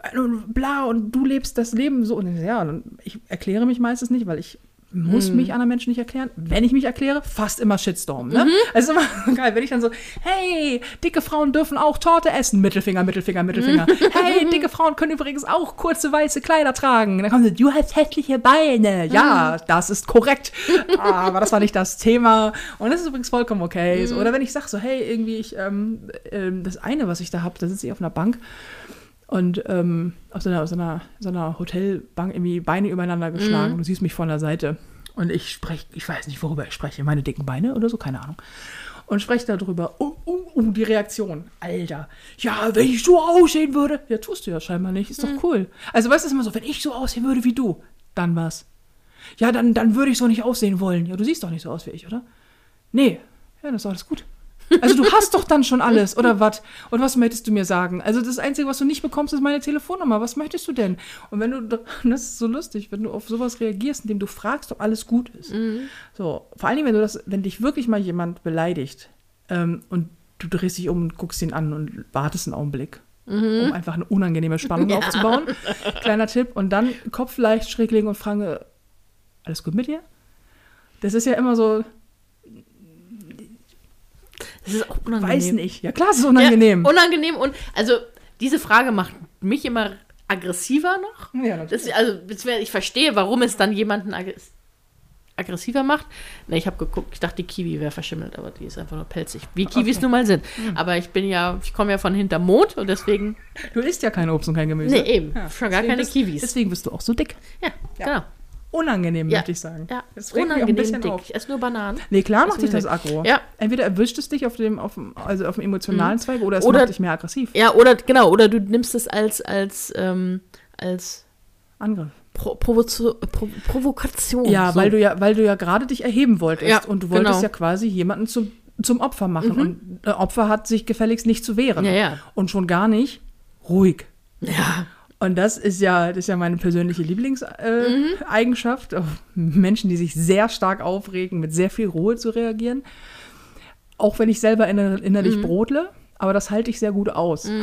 äh, bla und du lebst das Leben so. Und ja, und ich erkläre mich meistens nicht, weil ich muss mich anderen Menschen nicht erklären. Wenn ich mich erkläre, fast immer Shitstorm. Ne? Also immer (laughs) geil, wenn ich dann so, hey, dicke Frauen dürfen auch Torte essen. Mittelfinger, Mittelfinger, Mittelfinger. (laughs) hey, dicke Frauen können übrigens auch kurze weiße Kleider tragen. Dann kommen sie, du hast hässliche Beine. Ja, das ist korrekt. Aber das war nicht das Thema. Und das ist übrigens vollkommen okay. So, oder wenn ich sage so, hey, irgendwie, ich, ähm, ähm, das eine, was ich da habe, da sitze ich auf einer Bank und ähm, auf so einer, so einer, so einer Hotelbank irgendwie Beine übereinander geschlagen. Mhm. Du siehst mich von der Seite. Und ich spreche, ich weiß nicht, worüber ich spreche, meine dicken Beine oder so, keine Ahnung. Und spreche darüber, oh, oh, oh, die Reaktion. Alter, ja, wenn ich so aussehen würde. Ja, tust du ja scheinbar nicht, ist Mhm. doch cool. Also, weißt du, es ist immer so, wenn ich so aussehen würde wie du, dann was? Ja, dann, dann würde ich so nicht aussehen wollen. Ja, du siehst doch nicht so aus wie ich, oder? Nee, ja, das ist alles gut. Also du hast doch dann schon alles, oder was? Und was möchtest du mir sagen? Also das Einzige, was du nicht bekommst, ist meine Telefonnummer. Was möchtest du denn? Und wenn du, (laughs) das ist so lustig, wenn du auf sowas reagierst, indem du fragst, ob alles gut ist. So, vor allen Dingen, wenn du das, wenn dich wirklich mal jemand beleidigt ähm, und du drehst dich um und guckst ihn an und wartest einen Augenblick, um einfach eine unangenehme Spannung (laughs) aufzubauen. Kleiner Tipp. Und dann Kopf leicht schräg legen und fragen, alles gut mit dir? Das ist ja immer so, Das ist auch unangenehm. weiß nicht. Ja klar, es ist unangenehm. Ja, unangenehm und also diese Frage macht mich immer aggressiver noch. Ja, natürlich. Das, also beziehungsweise ich verstehe, warum es dann jemanden aggress aggressiver macht. Ne, ich habe geguckt, ich dachte, die Kiwi wäre verschimmelt, aber die ist einfach nur pelzig. Wie Kiwis Okay. nun mal sind. Aber ich bin ja, ich komme ja von hinterm Mond und deswegen, Du isst ja kein Obst und kein Gemüse. nee, eben, Ja, schon gar deswegen keine bist, Kiwis. Deswegen bist du auch so dick. ja, genau. Unangenehm, Ja. möchte ich sagen. Ja, Das regt mich auch ein unangenehm bisschen dick. auf. Ich esse nur Bananen. Nee, klar macht dich das aggro. Ja. Entweder erwischt es dich auf dem, auf dem, also auf dem emotionalen Zweig oder es Oder- macht dich mehr aggressiv. Ja, oder genau, oder du nimmst es als, als, ähm, als Angriff. Pro Provozo Pro Provokation. Ja, so. weil du ja, weil du ja gerade dich erheben wolltest Ja, und du wolltest genau. ja quasi jemanden zum, zum Opfer machen. Und äh, Opfer hat sich gefälligst nicht zu wehren. Ja, ja. Und schon gar nicht ruhig. Ja. Und das ist ja, das ist ja meine persönliche Lieblingseigenschaft. Äh, Eigenschaft, auf Menschen, die sich sehr stark aufregen, mit sehr viel Ruhe zu reagieren. Auch wenn ich selber inner innerlich brodle, aber das halte ich sehr gut aus. (laughs)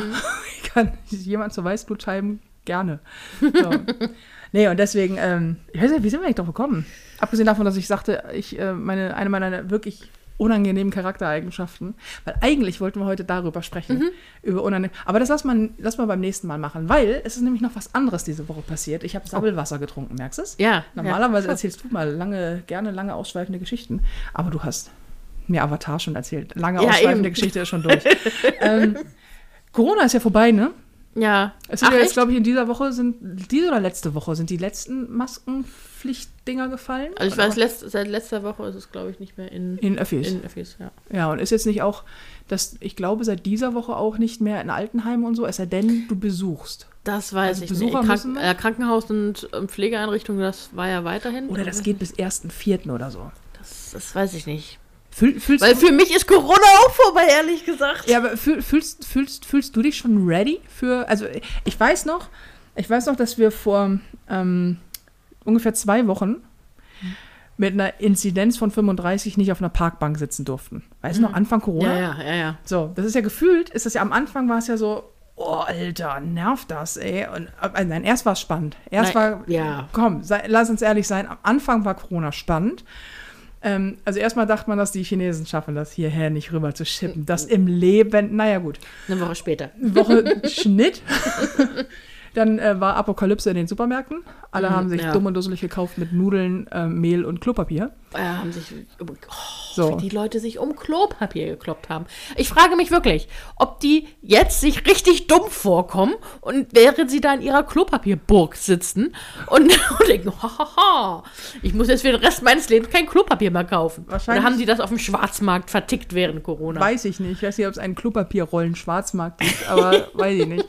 Ich kann jemand zur Weißblutscheiben gerne. So. nee, und deswegen, ähm, ich weiß nicht, wie sind wir eigentlich drauf gekommen? Abgesehen davon, dass ich sagte, ich, äh, meine, eine meiner wirklich unangenehmen Charaktereigenschaften. Weil eigentlich wollten wir heute darüber sprechen. Mhm. Über unanehm Aber das lass mal, lass mal beim nächsten Mal machen. Weil es ist nämlich noch was anderes diese Woche passiert. Ich habe Sabbelwasser getrunken, merkst du es? Ja. Normalerweise ja. (laughs) erzählst du mal lange, gerne lange ausschweifende Geschichten. Aber du hast mir Avatar schon erzählt. Lange Ja, ausschweifende eben. Geschichte ist schon durch. (laughs) ähm, Corona ist ja vorbei, ne? Ja. Es sind Ach, ja jetzt, glaube ich, in dieser Woche sind, diese oder letzte Woche sind die letzten Maskenpflichtdinger gefallen. Also ich weiß, letzt, seit letzter Woche ist es, glaube ich, nicht mehr in, In Öffis. in Öffis, ja. ja, und ist jetzt nicht auch, dass ich glaube, seit dieser Woche auch nicht mehr in Altenheimen und so, es sei denn, du besuchst. Das weiß Also ich Besucher nicht. müssen Krank wir? äh, Krankenhaus und ähm, Pflegeeinrichtungen, das war ja weiterhin. Oder das geht bis 1.4. oder so. Das, das weiß ich nicht. Fühl, fühlst Weil du, für mich ist Corona auch vorbei, ehrlich gesagt. ja, aber fühl, fühlst, fühlst, fühlst du dich schon ready für, also ich weiß noch, ich weiß noch, dass wir vor ähm, ungefähr zwei Wochen mit einer Inzidenz von 35 nicht auf einer Parkbank sitzen durften. Weißt du noch, Anfang Corona? Ja, ja, ja, ja. So, das ist ja gefühlt, ist das ja am Anfang war es ja so, oh, Alter, nervt das, ey. Und, äh, nein, erst war es spannend. Erst Nein, war, ja. komm, sei, lass uns ehrlich sein, am Anfang war Corona spannend. Ähm, also erstmal dachte man, dass die Chinesen schaffen, das hierher nicht rüber zu schippen. Das im Leben, naja gut. Eine Woche später. Eine Woche (laughs) Schnitt. (laughs) Dann äh, war Apokalypse in den Supermärkten. Alle Mhm, haben sich ja. dumm und dusselig gekauft mit Nudeln, äh, Mehl und Klopapier. Äh, haben sich, oh, So. wie die Leute sich um Klopapier gekloppt haben. Ich frage mich wirklich, ob die jetzt sich richtig dumm vorkommen und während sie da in ihrer Klopapierburg sitzen und, (laughs) und denken, hahaha, ich muss jetzt für den Rest meines Lebens kein Klopapier mehr kaufen. Wahrscheinlich- Oder haben sie das auf dem Schwarzmarkt vertickt während Corona? Weiß ich nicht. Ich weiß nicht, ob es einen Klopapierrollen-Schwarzmarkt gibt, aber (laughs) weiß ich nicht.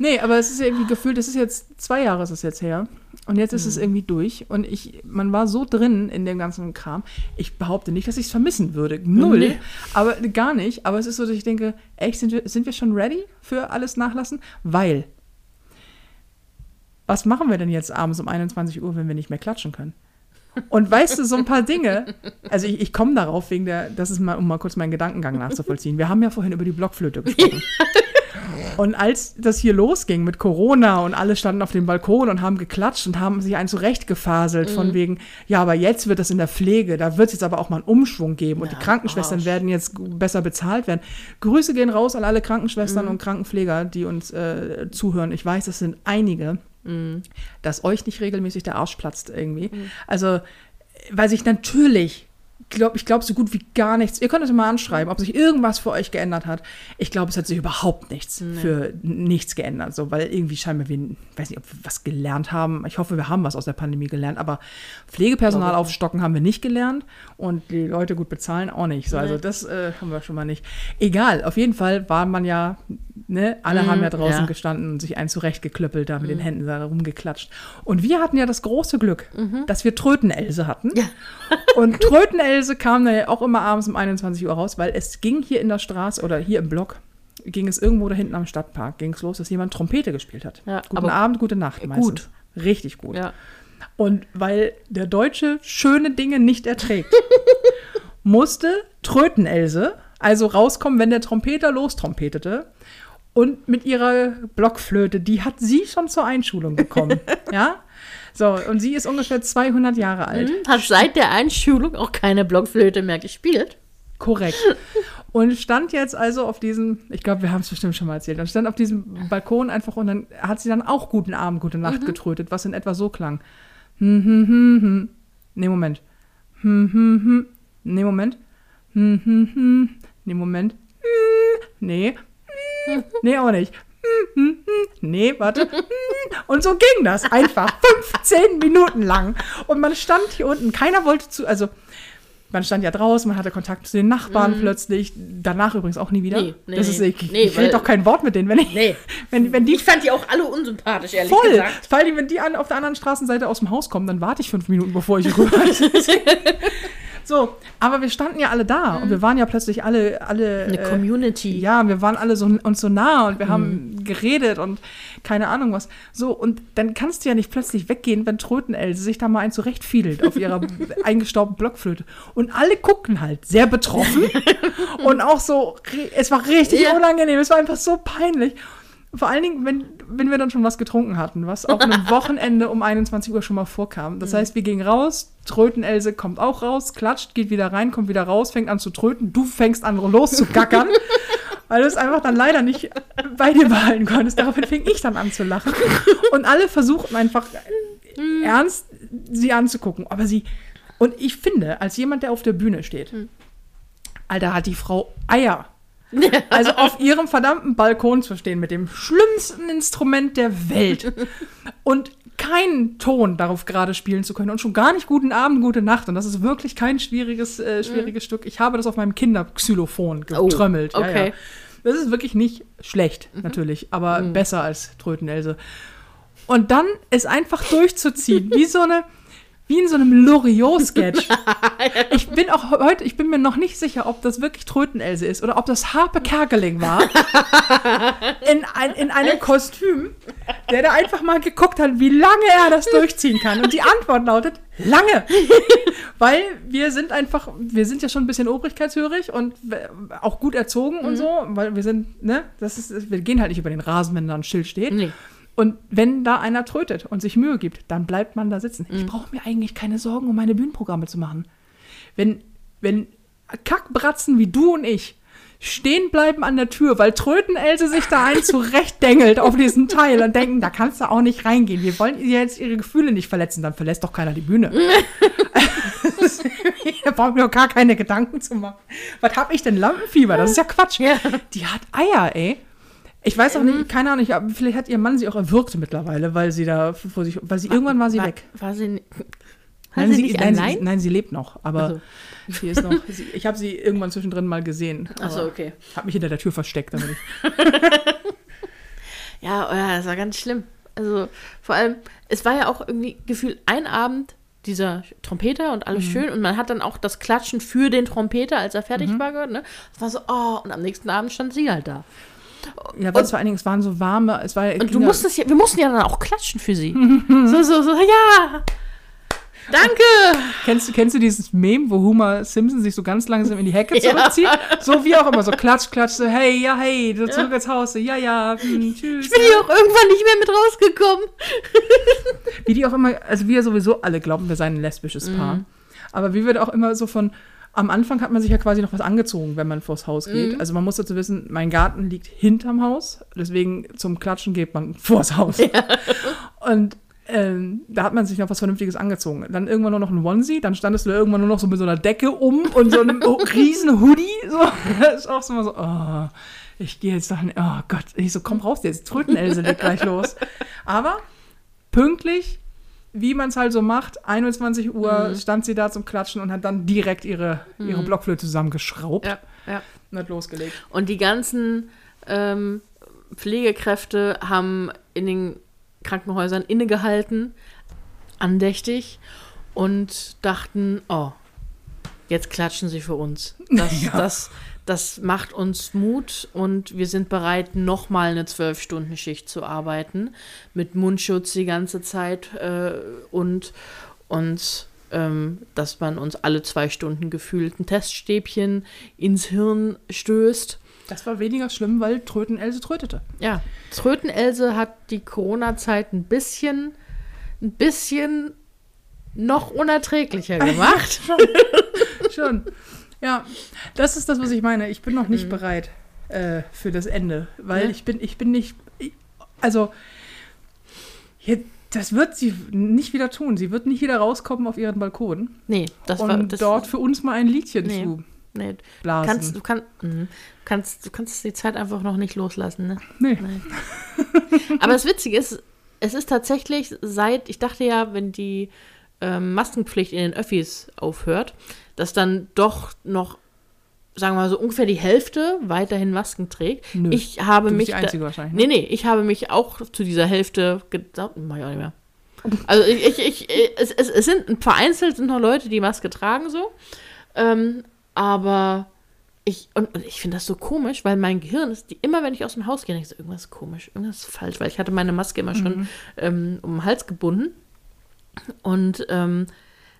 Nee, aber es ist irgendwie gefühlt, es ist jetzt zwei Jahre ist es jetzt her. Und jetzt ist es Mhm. irgendwie durch. Und ich, man war so drin in dem ganzen Kram. Ich behaupte nicht, dass ich es vermissen würde. Null. Nee. Aber gar nicht. Aber es ist so, dass ich denke, echt, sind wir, sind wir schon ready für alles nachlassen? Weil, was machen wir denn jetzt abends um 21 Uhr, wenn wir nicht mehr klatschen können? Und weißt du, so ein paar Dinge, also ich, ich komme darauf wegen der, das ist mal, um mal kurz meinen Gedankengang nachzuvollziehen. Wir haben ja vorhin über die Blockflöte gesprochen. (laughs) Und als das hier losging mit Corona und alle standen auf dem Balkon und haben geklatscht und haben sich einen zurechtgefaselt von wegen, ja, aber jetzt wird das in der Pflege, da wird es jetzt aber auch mal einen Umschwung geben und Ja, die Krankenschwestern Arsch. werden jetzt besser bezahlt werden. Grüße gehen raus an alle Krankenschwestern und Krankenpfleger, die uns äh, zuhören. Ich weiß, das sind einige, dass euch nicht regelmäßig der Arsch platzt irgendwie. Also, weil sich natürlich glaub, ich glaube so gut wie gar nichts. Ihr könnt es mal anschreiben, ob sich irgendwas für euch geändert hat. Ich glaube, es hat sich überhaupt nichts für nichts geändert. So, weil irgendwie scheinbar wir, weiß nicht, ob wir was gelernt haben. Ich hoffe, wir haben was aus der Pandemie gelernt, aber Pflegepersonal Glaube aufstocken haben wir nicht gelernt und die Leute gut bezahlen auch nicht. So, also Nee. das äh, haben wir schon mal nicht. Egal, auf jeden Fall war man ja, ne, alle haben ja draußen ja. gestanden und sich einen zurechtgeklöppelt, da mit den Händen da rumgeklatscht. Und wir hatten ja das große Glück, dass wir Trötenelse hatten. Ja. Und (laughs) Trötenelse kam dann ja auch immer abends um 21 Uhr raus, weil es ging hier in der Straße oder hier im Block, ging es irgendwo da hinten am Stadtpark, ging es los, dass jemand Trompete gespielt hat. Ja, Guten Abend, gute Nacht meistens. gut. Richtig gut. Ja. Und weil der Deutsche schöne Dinge nicht erträgt, (laughs) musste Trötenelse also rauskommen, wenn der Trompeter lostrompetete. Und mit ihrer Blockflöte, die hat sie schon zur Einschulung bekommen. (laughs) ja? So, und sie ist ungefähr 200 Jahre alt. Hat seit der Einschulung auch keine Blockflöte mehr gespielt. Korrekt. Und stand jetzt also auf diesem, ich glaube, wir haben es bestimmt schon mal erzählt, und stand auf diesem Balkon einfach und dann hat sie dann auch guten Abend, gute Nacht getrötet, was in etwa so klang. Hm, hm, hm, hm. Nee, Moment. Hm, hm, hm. Nee, Moment. Hm, hm, hm. Nee, Moment. Hm. Nee. Hm. Nee, auch nicht. Nee, warte. Und so ging das einfach 15 Minuten lang. Und man stand hier unten, keiner wollte zu, also man stand ja draußen, man hatte Kontakt zu den Nachbarn plötzlich. Danach übrigens auch nie wieder. Nee, nee, das ist, ich, Nee, ich rede doch kein Wort mit denen, wenn ich, Nee. wenn, wenn die Ich fand die auch alle unsympathisch, ehrlich voll, gesagt. vor allem wenn die an, auf der anderen Straßenseite aus dem Haus kommen, dann warte ich fünf Minuten, bevor ich rüber. (laughs) so, aber wir standen ja alle da und wir waren ja plötzlich alle, alle Mhm. Eine äh, Community. ja, wir waren alle so uns so nah und wir Mhm. haben geredet und keine Ahnung was. So, und dann kannst du ja nicht plötzlich weggehen, wenn Trötenelse sich da mal ein zurechtfiedelt auf ihrer (laughs) eingestaubten Blockflöte. Und alle gucken halt sehr betroffen (laughs) und auch so, es war richtig Ja. unangenehm, es war einfach so peinlich. Vor allen Dingen, wenn, wenn wir dann schon was getrunken hatten, was auf einem (laughs) Wochenende um 21 Uhr schon mal vorkam. Das heißt, wir gingen raus, Tröten-Else kommt auch raus, klatscht, geht wieder rein, kommt wieder raus, fängt an zu tröten, du fängst an loszugackern, (laughs) weil du es einfach dann leider nicht bei dir behalten konntest. Daraufhin fing ich dann an zu lachen. Und alle versuchten einfach ernst, sie anzugucken. Aber sie, und ich finde, als jemand, der auf der Bühne steht, Alter, hat die Frau Eier. (laughs) Also auf ihrem verdammten Balkon zu stehen mit dem schlimmsten Instrument der Welt und keinen Ton darauf gerade spielen zu können und schon gar nicht guten Abend, gute Nacht. Und das ist wirklich kein schwieriges, äh, schwieriges Stück. Ich habe das auf meinem Kinderxylophon getrömmelt. Ja, okay. ja. Das ist wirklich nicht schlecht, natürlich, aber besser als Trötenelse. Und dann es einfach durchzuziehen, wie so eine, wie in so einem Loriot-Sketch. (laughs) Ich bin auch heute, ich bin mir noch nicht sicher, ob das wirklich Trötenelse ist oder ob das Harpe Kerkeling war. (laughs) In, ein, in einem Kostüm, der da einfach mal geguckt hat, wie lange er das durchziehen kann. Und die Antwort lautet, lange. Weil wir sind einfach, wir sind ja schon ein bisschen obrigkeitshörig und auch gut erzogen und so, weil wir sind, ne, das ist, wir gehen halt nicht über den Rasen, wenn da ein Schild steht. Nee. Und wenn da einer trötet und sich Mühe gibt, dann bleibt man da sitzen. Mhm. Ich brauche mir eigentlich keine Sorgen um meine Bühnenprogramme zu machen. Wenn, wenn Kackbratzen wie du und ich stehen bleiben an der Tür, weil Tröten-Else sich da ein (laughs) zurechtdengelt auf diesen Teil und denken, da kannst du auch nicht reingehen. Wir wollen ihr jetzt ihre Gefühle nicht verletzen, dann verlässt doch keiner die Bühne. (laughs) (laughs) da braucht mir doch gar keine Gedanken zu machen. Was hab ich denn Lampenfieber? Das ist ja Quatsch. Ja. Die hat Eier, ey. Ich weiß auch nicht, keine Ahnung, ich, vielleicht hat ihr Mann sie auch erwürgt mittlerweile, weil sie da vor sich, weil sie irgendwann war sie war, weg. War sie, war Nein, sie nicht nein, allein? sie, nein, sie lebt noch, aber Also. sie ist noch. (laughs) Sie, ich habe sie irgendwann zwischendrin mal gesehen. Achso, okay. Hab mich hinter der Tür versteckt, damit ich. (laughs) Ja, oh ja, das war ganz schlimm. Also vor allem, es war ja auch irgendwie gefühlt ein Abend dieser Trompeter und alles schön und man hat dann auch das Klatschen für den Trompeter, als er fertig war, gehört. Ne? Es war so, oh, und am nächsten Abend stand sie halt da. Ja, weil es vor allen Dingen, es waren so warme, es war ja. Und du musstest ja, wir mussten ja dann auch klatschen für sie. (laughs) so, so, so, ja. Danke. Kennst du, kennst du dieses Meme, wo Homer Simpson sich so ganz langsam in die Hecke (laughs) Ja. zurückzieht? So wie auch immer, so klatsch, klatsch, so hey, ja, hey, du zurück ins Haus, so, ja, ja, hm, tschüss. Ich bin hier auch irgendwann nicht mehr mit rausgekommen. Wie die auch immer, also wir sowieso alle glauben, wir seien ein lesbisches Paar. Aber wie wir auch immer so von, am Anfang hat man sich ja quasi noch was angezogen, wenn man vors Haus geht. Also man muss dazu wissen, mein Garten liegt hinterm Haus, deswegen zum Klatschen geht man (laughs) vors Haus. Und ähm, da hat man sich noch was Vernünftiges angezogen. Dann irgendwann nur noch ein Onesie, dann standest du irgendwann nur noch so mit so einer Decke um und so einem (laughs) riesen Hoodie. So. Das ist auch so mal so, oh, ich gehe jetzt nicht, oh Gott. Ich so, komm raus jetzt, Trötenelse gleich los. Aber pünktlich, wie man es halt so macht, 21 Uhr stand sie da zum Klatschen und hat dann direkt ihre, ihre Blockflöte zusammengeschraubt Ja, ja. und hat losgelegt. Und die ganzen ähm, Pflegekräfte haben in den Krankenhäusern innegehalten, andächtig und dachten, oh, jetzt klatschen sie für uns. Das, (laughs) Ja. das, das macht uns Mut und wir sind bereit, nochmal eine Zwölf-Stunden-Schicht zu arbeiten, mit Mundschutz die ganze Zeit äh, und uns, ähm, dass man uns alle zwei Stunden gefühlt ein Teststäbchen ins Hirn stößt. Das war weniger schlimm, weil Trötenelse trötete. Ja, Trötenelse hat die Corona-Zeit ein bisschen, ein bisschen noch unerträglicher (laughs) gemacht. Schon. Ja, das ist das, was ich meine. Ich bin noch Mhm. nicht bereit äh, für das Ende, weil Ja. ich bin, ich bin nicht, ich, also hier, das wird sie nicht wieder tun. Sie wird nicht wieder rauskommen auf ihren Balkon nee, das und war das, dort für uns mal ein Liedchen Nee. zu nee, blasen. kannst, du, kann, mhm. kannst, du kannst die Zeit einfach noch nicht loslassen. Ne? nee. Aber das Witzige ist, es ist tatsächlich seit, ich dachte ja, wenn die ähm, Maskenpflicht in den Öffis aufhört, dass dann doch noch, sagen wir mal so, ungefähr die Hälfte weiterhin Masken trägt. Nö, Ich habe mich. die Einzige wahrscheinlich. Ne? Nee, nee, ich habe mich auch zu dieser Hälfte gedacht, mach ich auch nicht mehr. Also ich, ich, ich es, es, es sind vereinzelt sind noch Leute, die Maske tragen so. Ähm, aber ich, und, und ich finde das so komisch, weil mein Gehirn ist, die, immer wenn ich aus dem Haus gehe, denke ich so, irgendwas ist komisch, irgendwas ist falsch, weil ich hatte meine Maske immer schon ähm, um den Hals gebunden. Und ähm,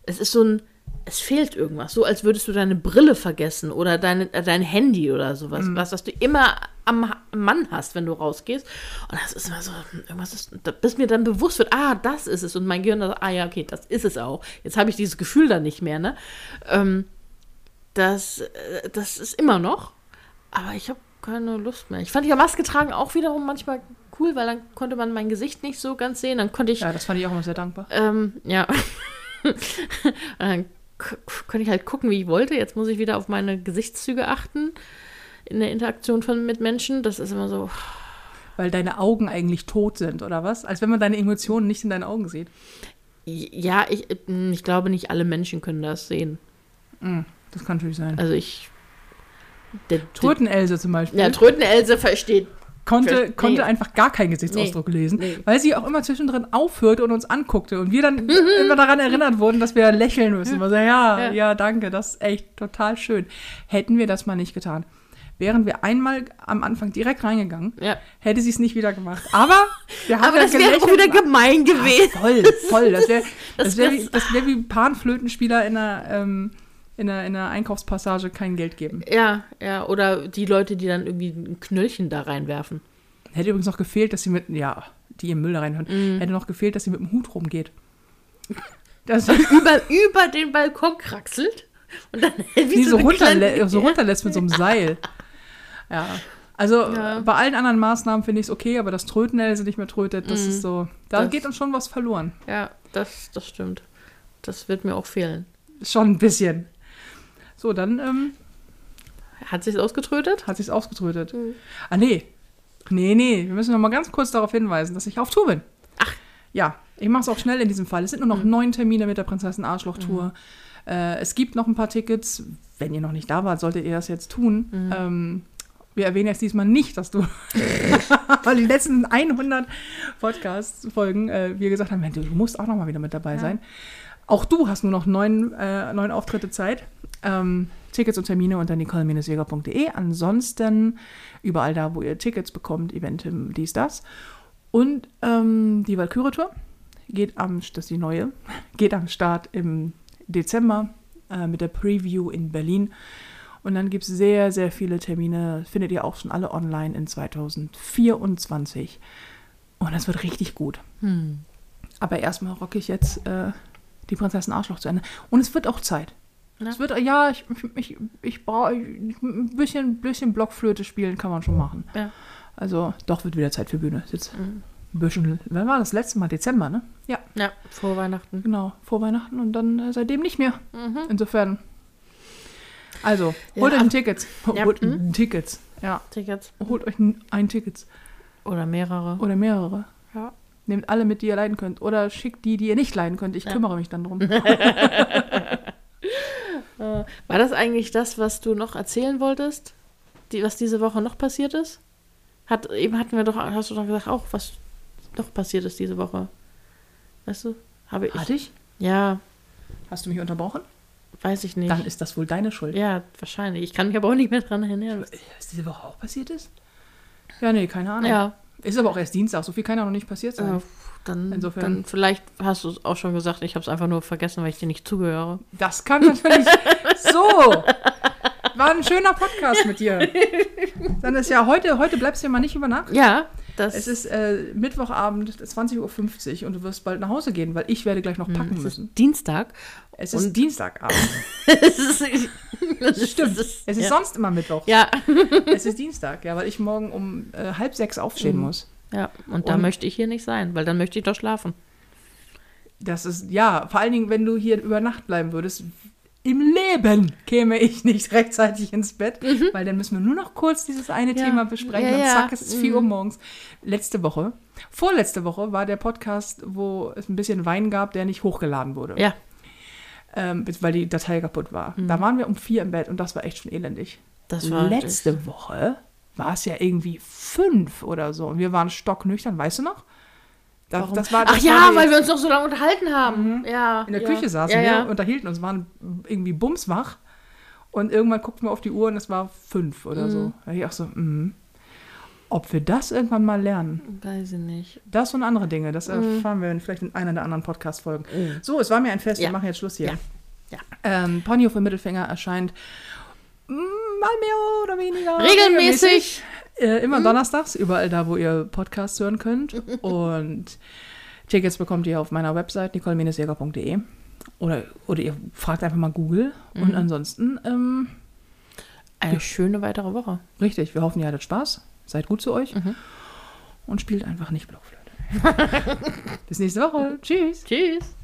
es ist so ein, es fehlt irgendwas. So als würdest du deine Brille vergessen oder deine, äh, dein Handy oder sowas. Was, was du immer am Mann hast, wenn du rausgehst. Und das ist immer so, hm, irgendwas ist, bis mir dann bewusst wird, ah, das ist es. Und mein Gehirn sagt, ah ja, okay, das ist es auch. Jetzt habe ich dieses Gefühl dann nicht mehr, ne? Ähm, das, äh, das ist immer noch. Aber ich habe keine Lust mehr. Ich fand ja Maske tragen auch wiederum manchmal cool, weil dann konnte man mein Gesicht nicht so ganz sehen. Dann konnte ich Ja, das fand ich auch immer sehr dankbar. ähm, ja. (laughs) Dann konnte ich halt gucken, wie ich wollte. Jetzt muss ich wieder auf meine Gesichtszüge achten in der Interaktion von, mit Menschen. Das ist immer so. Weil deine Augen eigentlich tot sind, oder was? Als wenn man deine Emotionen nicht in deinen Augen sieht. Ja, ich, ich glaube, nicht alle Menschen können das sehen. Mm, Das kann natürlich sein. Also ich. Der, der, Tröten-Else zum Beispiel ja, Tröten-Else versteht. Konnte, Ver- konnte nee. einfach gar keinen Gesichtsausdruck lesen, nee. weil sie auch immer zwischendrin aufhörte und uns anguckte und wir dann (laughs) immer daran erinnert wurden, dass wir lächeln müssen. Also, ja, ja, Ja. danke, das ist echt total schön. Hätten wir das mal nicht getan. Wären wir einmal am Anfang direkt reingegangen, Ja. hätte sie es nicht wieder gemacht. Aber wir haben Aber ja das wäre auch wieder gemein gewesen. Voll, voll. Das wäre (laughs) das Das wär wär wie, das wär wie Panflötenspieler in einer, ähm, in, einer, in einer Einkaufspassage kein Geld geben. Ja, ja. Oder die Leute, die dann irgendwie ein Knöllchen da reinwerfen. Hätte übrigens noch gefehlt, dass sie mit, ja, die im Müll da reinhören, Mhm. hätte noch gefehlt, dass sie mit dem Hut rumgeht. (laughs) Das über, über den Balkon kraxelt. Und dann (laughs) wie so, eine runterlä so runterlässt mit so einem Seil. (laughs) Ja. Also Ja. bei allen anderen Maßnahmen finde ich es okay, aber das Trötenelse nicht mehr trötet, das Mhm. ist so, da Das- geht uns schon was verloren. Ja, das, das stimmt. Das wird mir auch fehlen. Schon ein bisschen. So, dann ähm, Hat sich's ausgetrötet? hat sich's ausgetrötet. Mhm. Ah, nee. Nee, nee, wir müssen noch mal ganz kurz darauf hinweisen, dass ich auf Tour bin. Ach. Ja, ich mache es auch schnell in diesem Fall. Es sind nur noch Mhm. neun Termine mit der Prinzessin Arschloch-Tour. Äh, es gibt noch ein paar Tickets. Wenn ihr noch nicht da wart, solltet ihr das jetzt tun. Mhm. Ähm, wir erwähnen jetzt diesmal nicht, dass du, weil (laughs) (laughs) die letzten 100 Podcast-Folgen äh, wir gesagt haben, du musst auch noch mal wieder mit dabei Ja. sein. Auch du hast nur noch neun, äh, neun Auftritte Zeit. Ähm, Tickets und Termine unter nicole-jäger.de. Ansonsten überall da, wo ihr Tickets bekommt, Eventim, dies, das. Und ähm, die Valkyrie-Tour geht am, das ist die neue, (laughs) geht am Start im Dezember äh, mit der Preview in Berlin. Und dann gibt es sehr, sehr viele Termine, findet ihr auch schon alle online in 2024. Und das wird richtig gut. Hm. Aber erstmal rocke ich jetzt äh, die Prinzessin Arschloch zu Ende. Und es wird auch Zeit. Ja. Es wird, ja, ich, ich, ich brauche ein bisschen, bisschen Blockflöte spielen, kann man schon machen. Ja. Also, doch, wird wieder Zeit für Bühne. Jetzt Mhm. ein bisschen, wann war das letzte Mal? Dezember, ne? Ja, Ja, vor Weihnachten. genau, vor Weihnachten und dann äh, seitdem nicht mehr. Mhm. Insofern. Also, Ja, holt euch ein Ticket. Ja, Holt hm? ein Ticket. Ja, Tickets. holt euch ein, ein Ticket. Oder mehrere. Oder mehrere. Ja. Nehmt alle mit, die ihr leiden könnt. Oder schickt die, die ihr nicht leiden könnt. Ich Ja. kümmere mich dann drum. (laughs) Äh, War das eigentlich das, was du noch erzählen wolltest? Die, was diese Woche noch passiert ist? Hat, eben hatten wir doch, hast du doch gesagt, auch was noch passiert ist diese Woche. Weißt du? Habe ich. Hatte ich? Ja, Hast du mich unterbrochen? weiß ich nicht. Dann ist das wohl deine Schuld. ja, wahrscheinlich. Ich kann mich aber auch nicht mehr dran erinnern. Was diese Woche auch passiert ist? Ja, nee, keine Ahnung. Ja, Ist aber auch erst Dienstag. So viel kann ja noch nicht passiert sein. äh, dann, Insofern- dann vielleicht hast du es auch schon gesagt. Ich habe es einfach nur vergessen, weil ich dir nicht zugehöre. Das kann natürlich. (laughs) so! War ein schöner Podcast mit dir. Dann ist ja heute, heute bleibst du ja mal nicht über Nacht. Ja, das Es ist äh, Mittwochabend, 20.50 Uhr und du wirst bald nach Hause gehen, weil ich werde gleich noch packen es müssen. ist Dienstag. Es ist und- Dienstagabend. (laughs) es ist, (laughs) das Stimmt. ist- Es ist ja. sonst immer Mittwoch. Ja, Es ist Dienstag, ja, weil ich morgen um äh, halb sechs aufstehen Mhm. muss. Ja, und da Und- möchte ich hier nicht sein, weil dann möchte ich doch schlafen. Das ist, ja, vor allen Dingen, wenn du hier über Nacht bleiben würdest, im Leben käme ich nicht (laughs) rechtzeitig ins Bett, weil dann müssen wir nur noch kurz dieses eine Mhm. Ja. Thema besprechen Ja, und zack, es ist 4 Uhr Mhm. morgens. Letzte Woche, vorletzte Woche war der Podcast, wo es ein bisschen Wein gab, der nicht hochgeladen wurde, Ja, ähm, weil die Datei kaputt war. Mhm. Da waren wir um vier im Bett und das war echt schon elendig. das war Letzte Woche war es ja irgendwie fünf oder so und wir waren stocknüchtern, weißt du noch? Das, Warum? das war, Ach das ja, war die- weil wir uns noch so lange unterhalten haben. Ja. in der ja. Küche saßen ja, wir, ja. unterhielten uns, waren irgendwie bumswach. Und irgendwann guckten wir auf die Uhr und es war fünf oder so. Mhm. Da ich auch so, mh, ob wir das irgendwann mal lernen. Weiß ich nicht. Das und andere Dinge, das Mhm. erfahren wir in- vielleicht in einer der anderen Podcast-Folgen. Mhm. So, es war mir ein Fest, Ja. wir machen jetzt Schluss hier. Ja. Ja. Ähm, Pony auf dem Mittelfinger erscheint mal mehr oder weniger Regelmäßig. Äh, immer donnerstags, überall da, wo ihr Podcasts hören könnt. (laughs) Und Tickets bekommt ihr auf meiner Website nicole-jäger.de. Oder, oder ihr fragt einfach mal Google. Und ansonsten, ähm, Eine schöne weitere Woche. richtig, wir hoffen, ihr hattet Spaß. Seid gut zu euch. Und spielt einfach nicht Blockflöte. (laughs) Bis nächste Woche. Tschüss. Tschüss.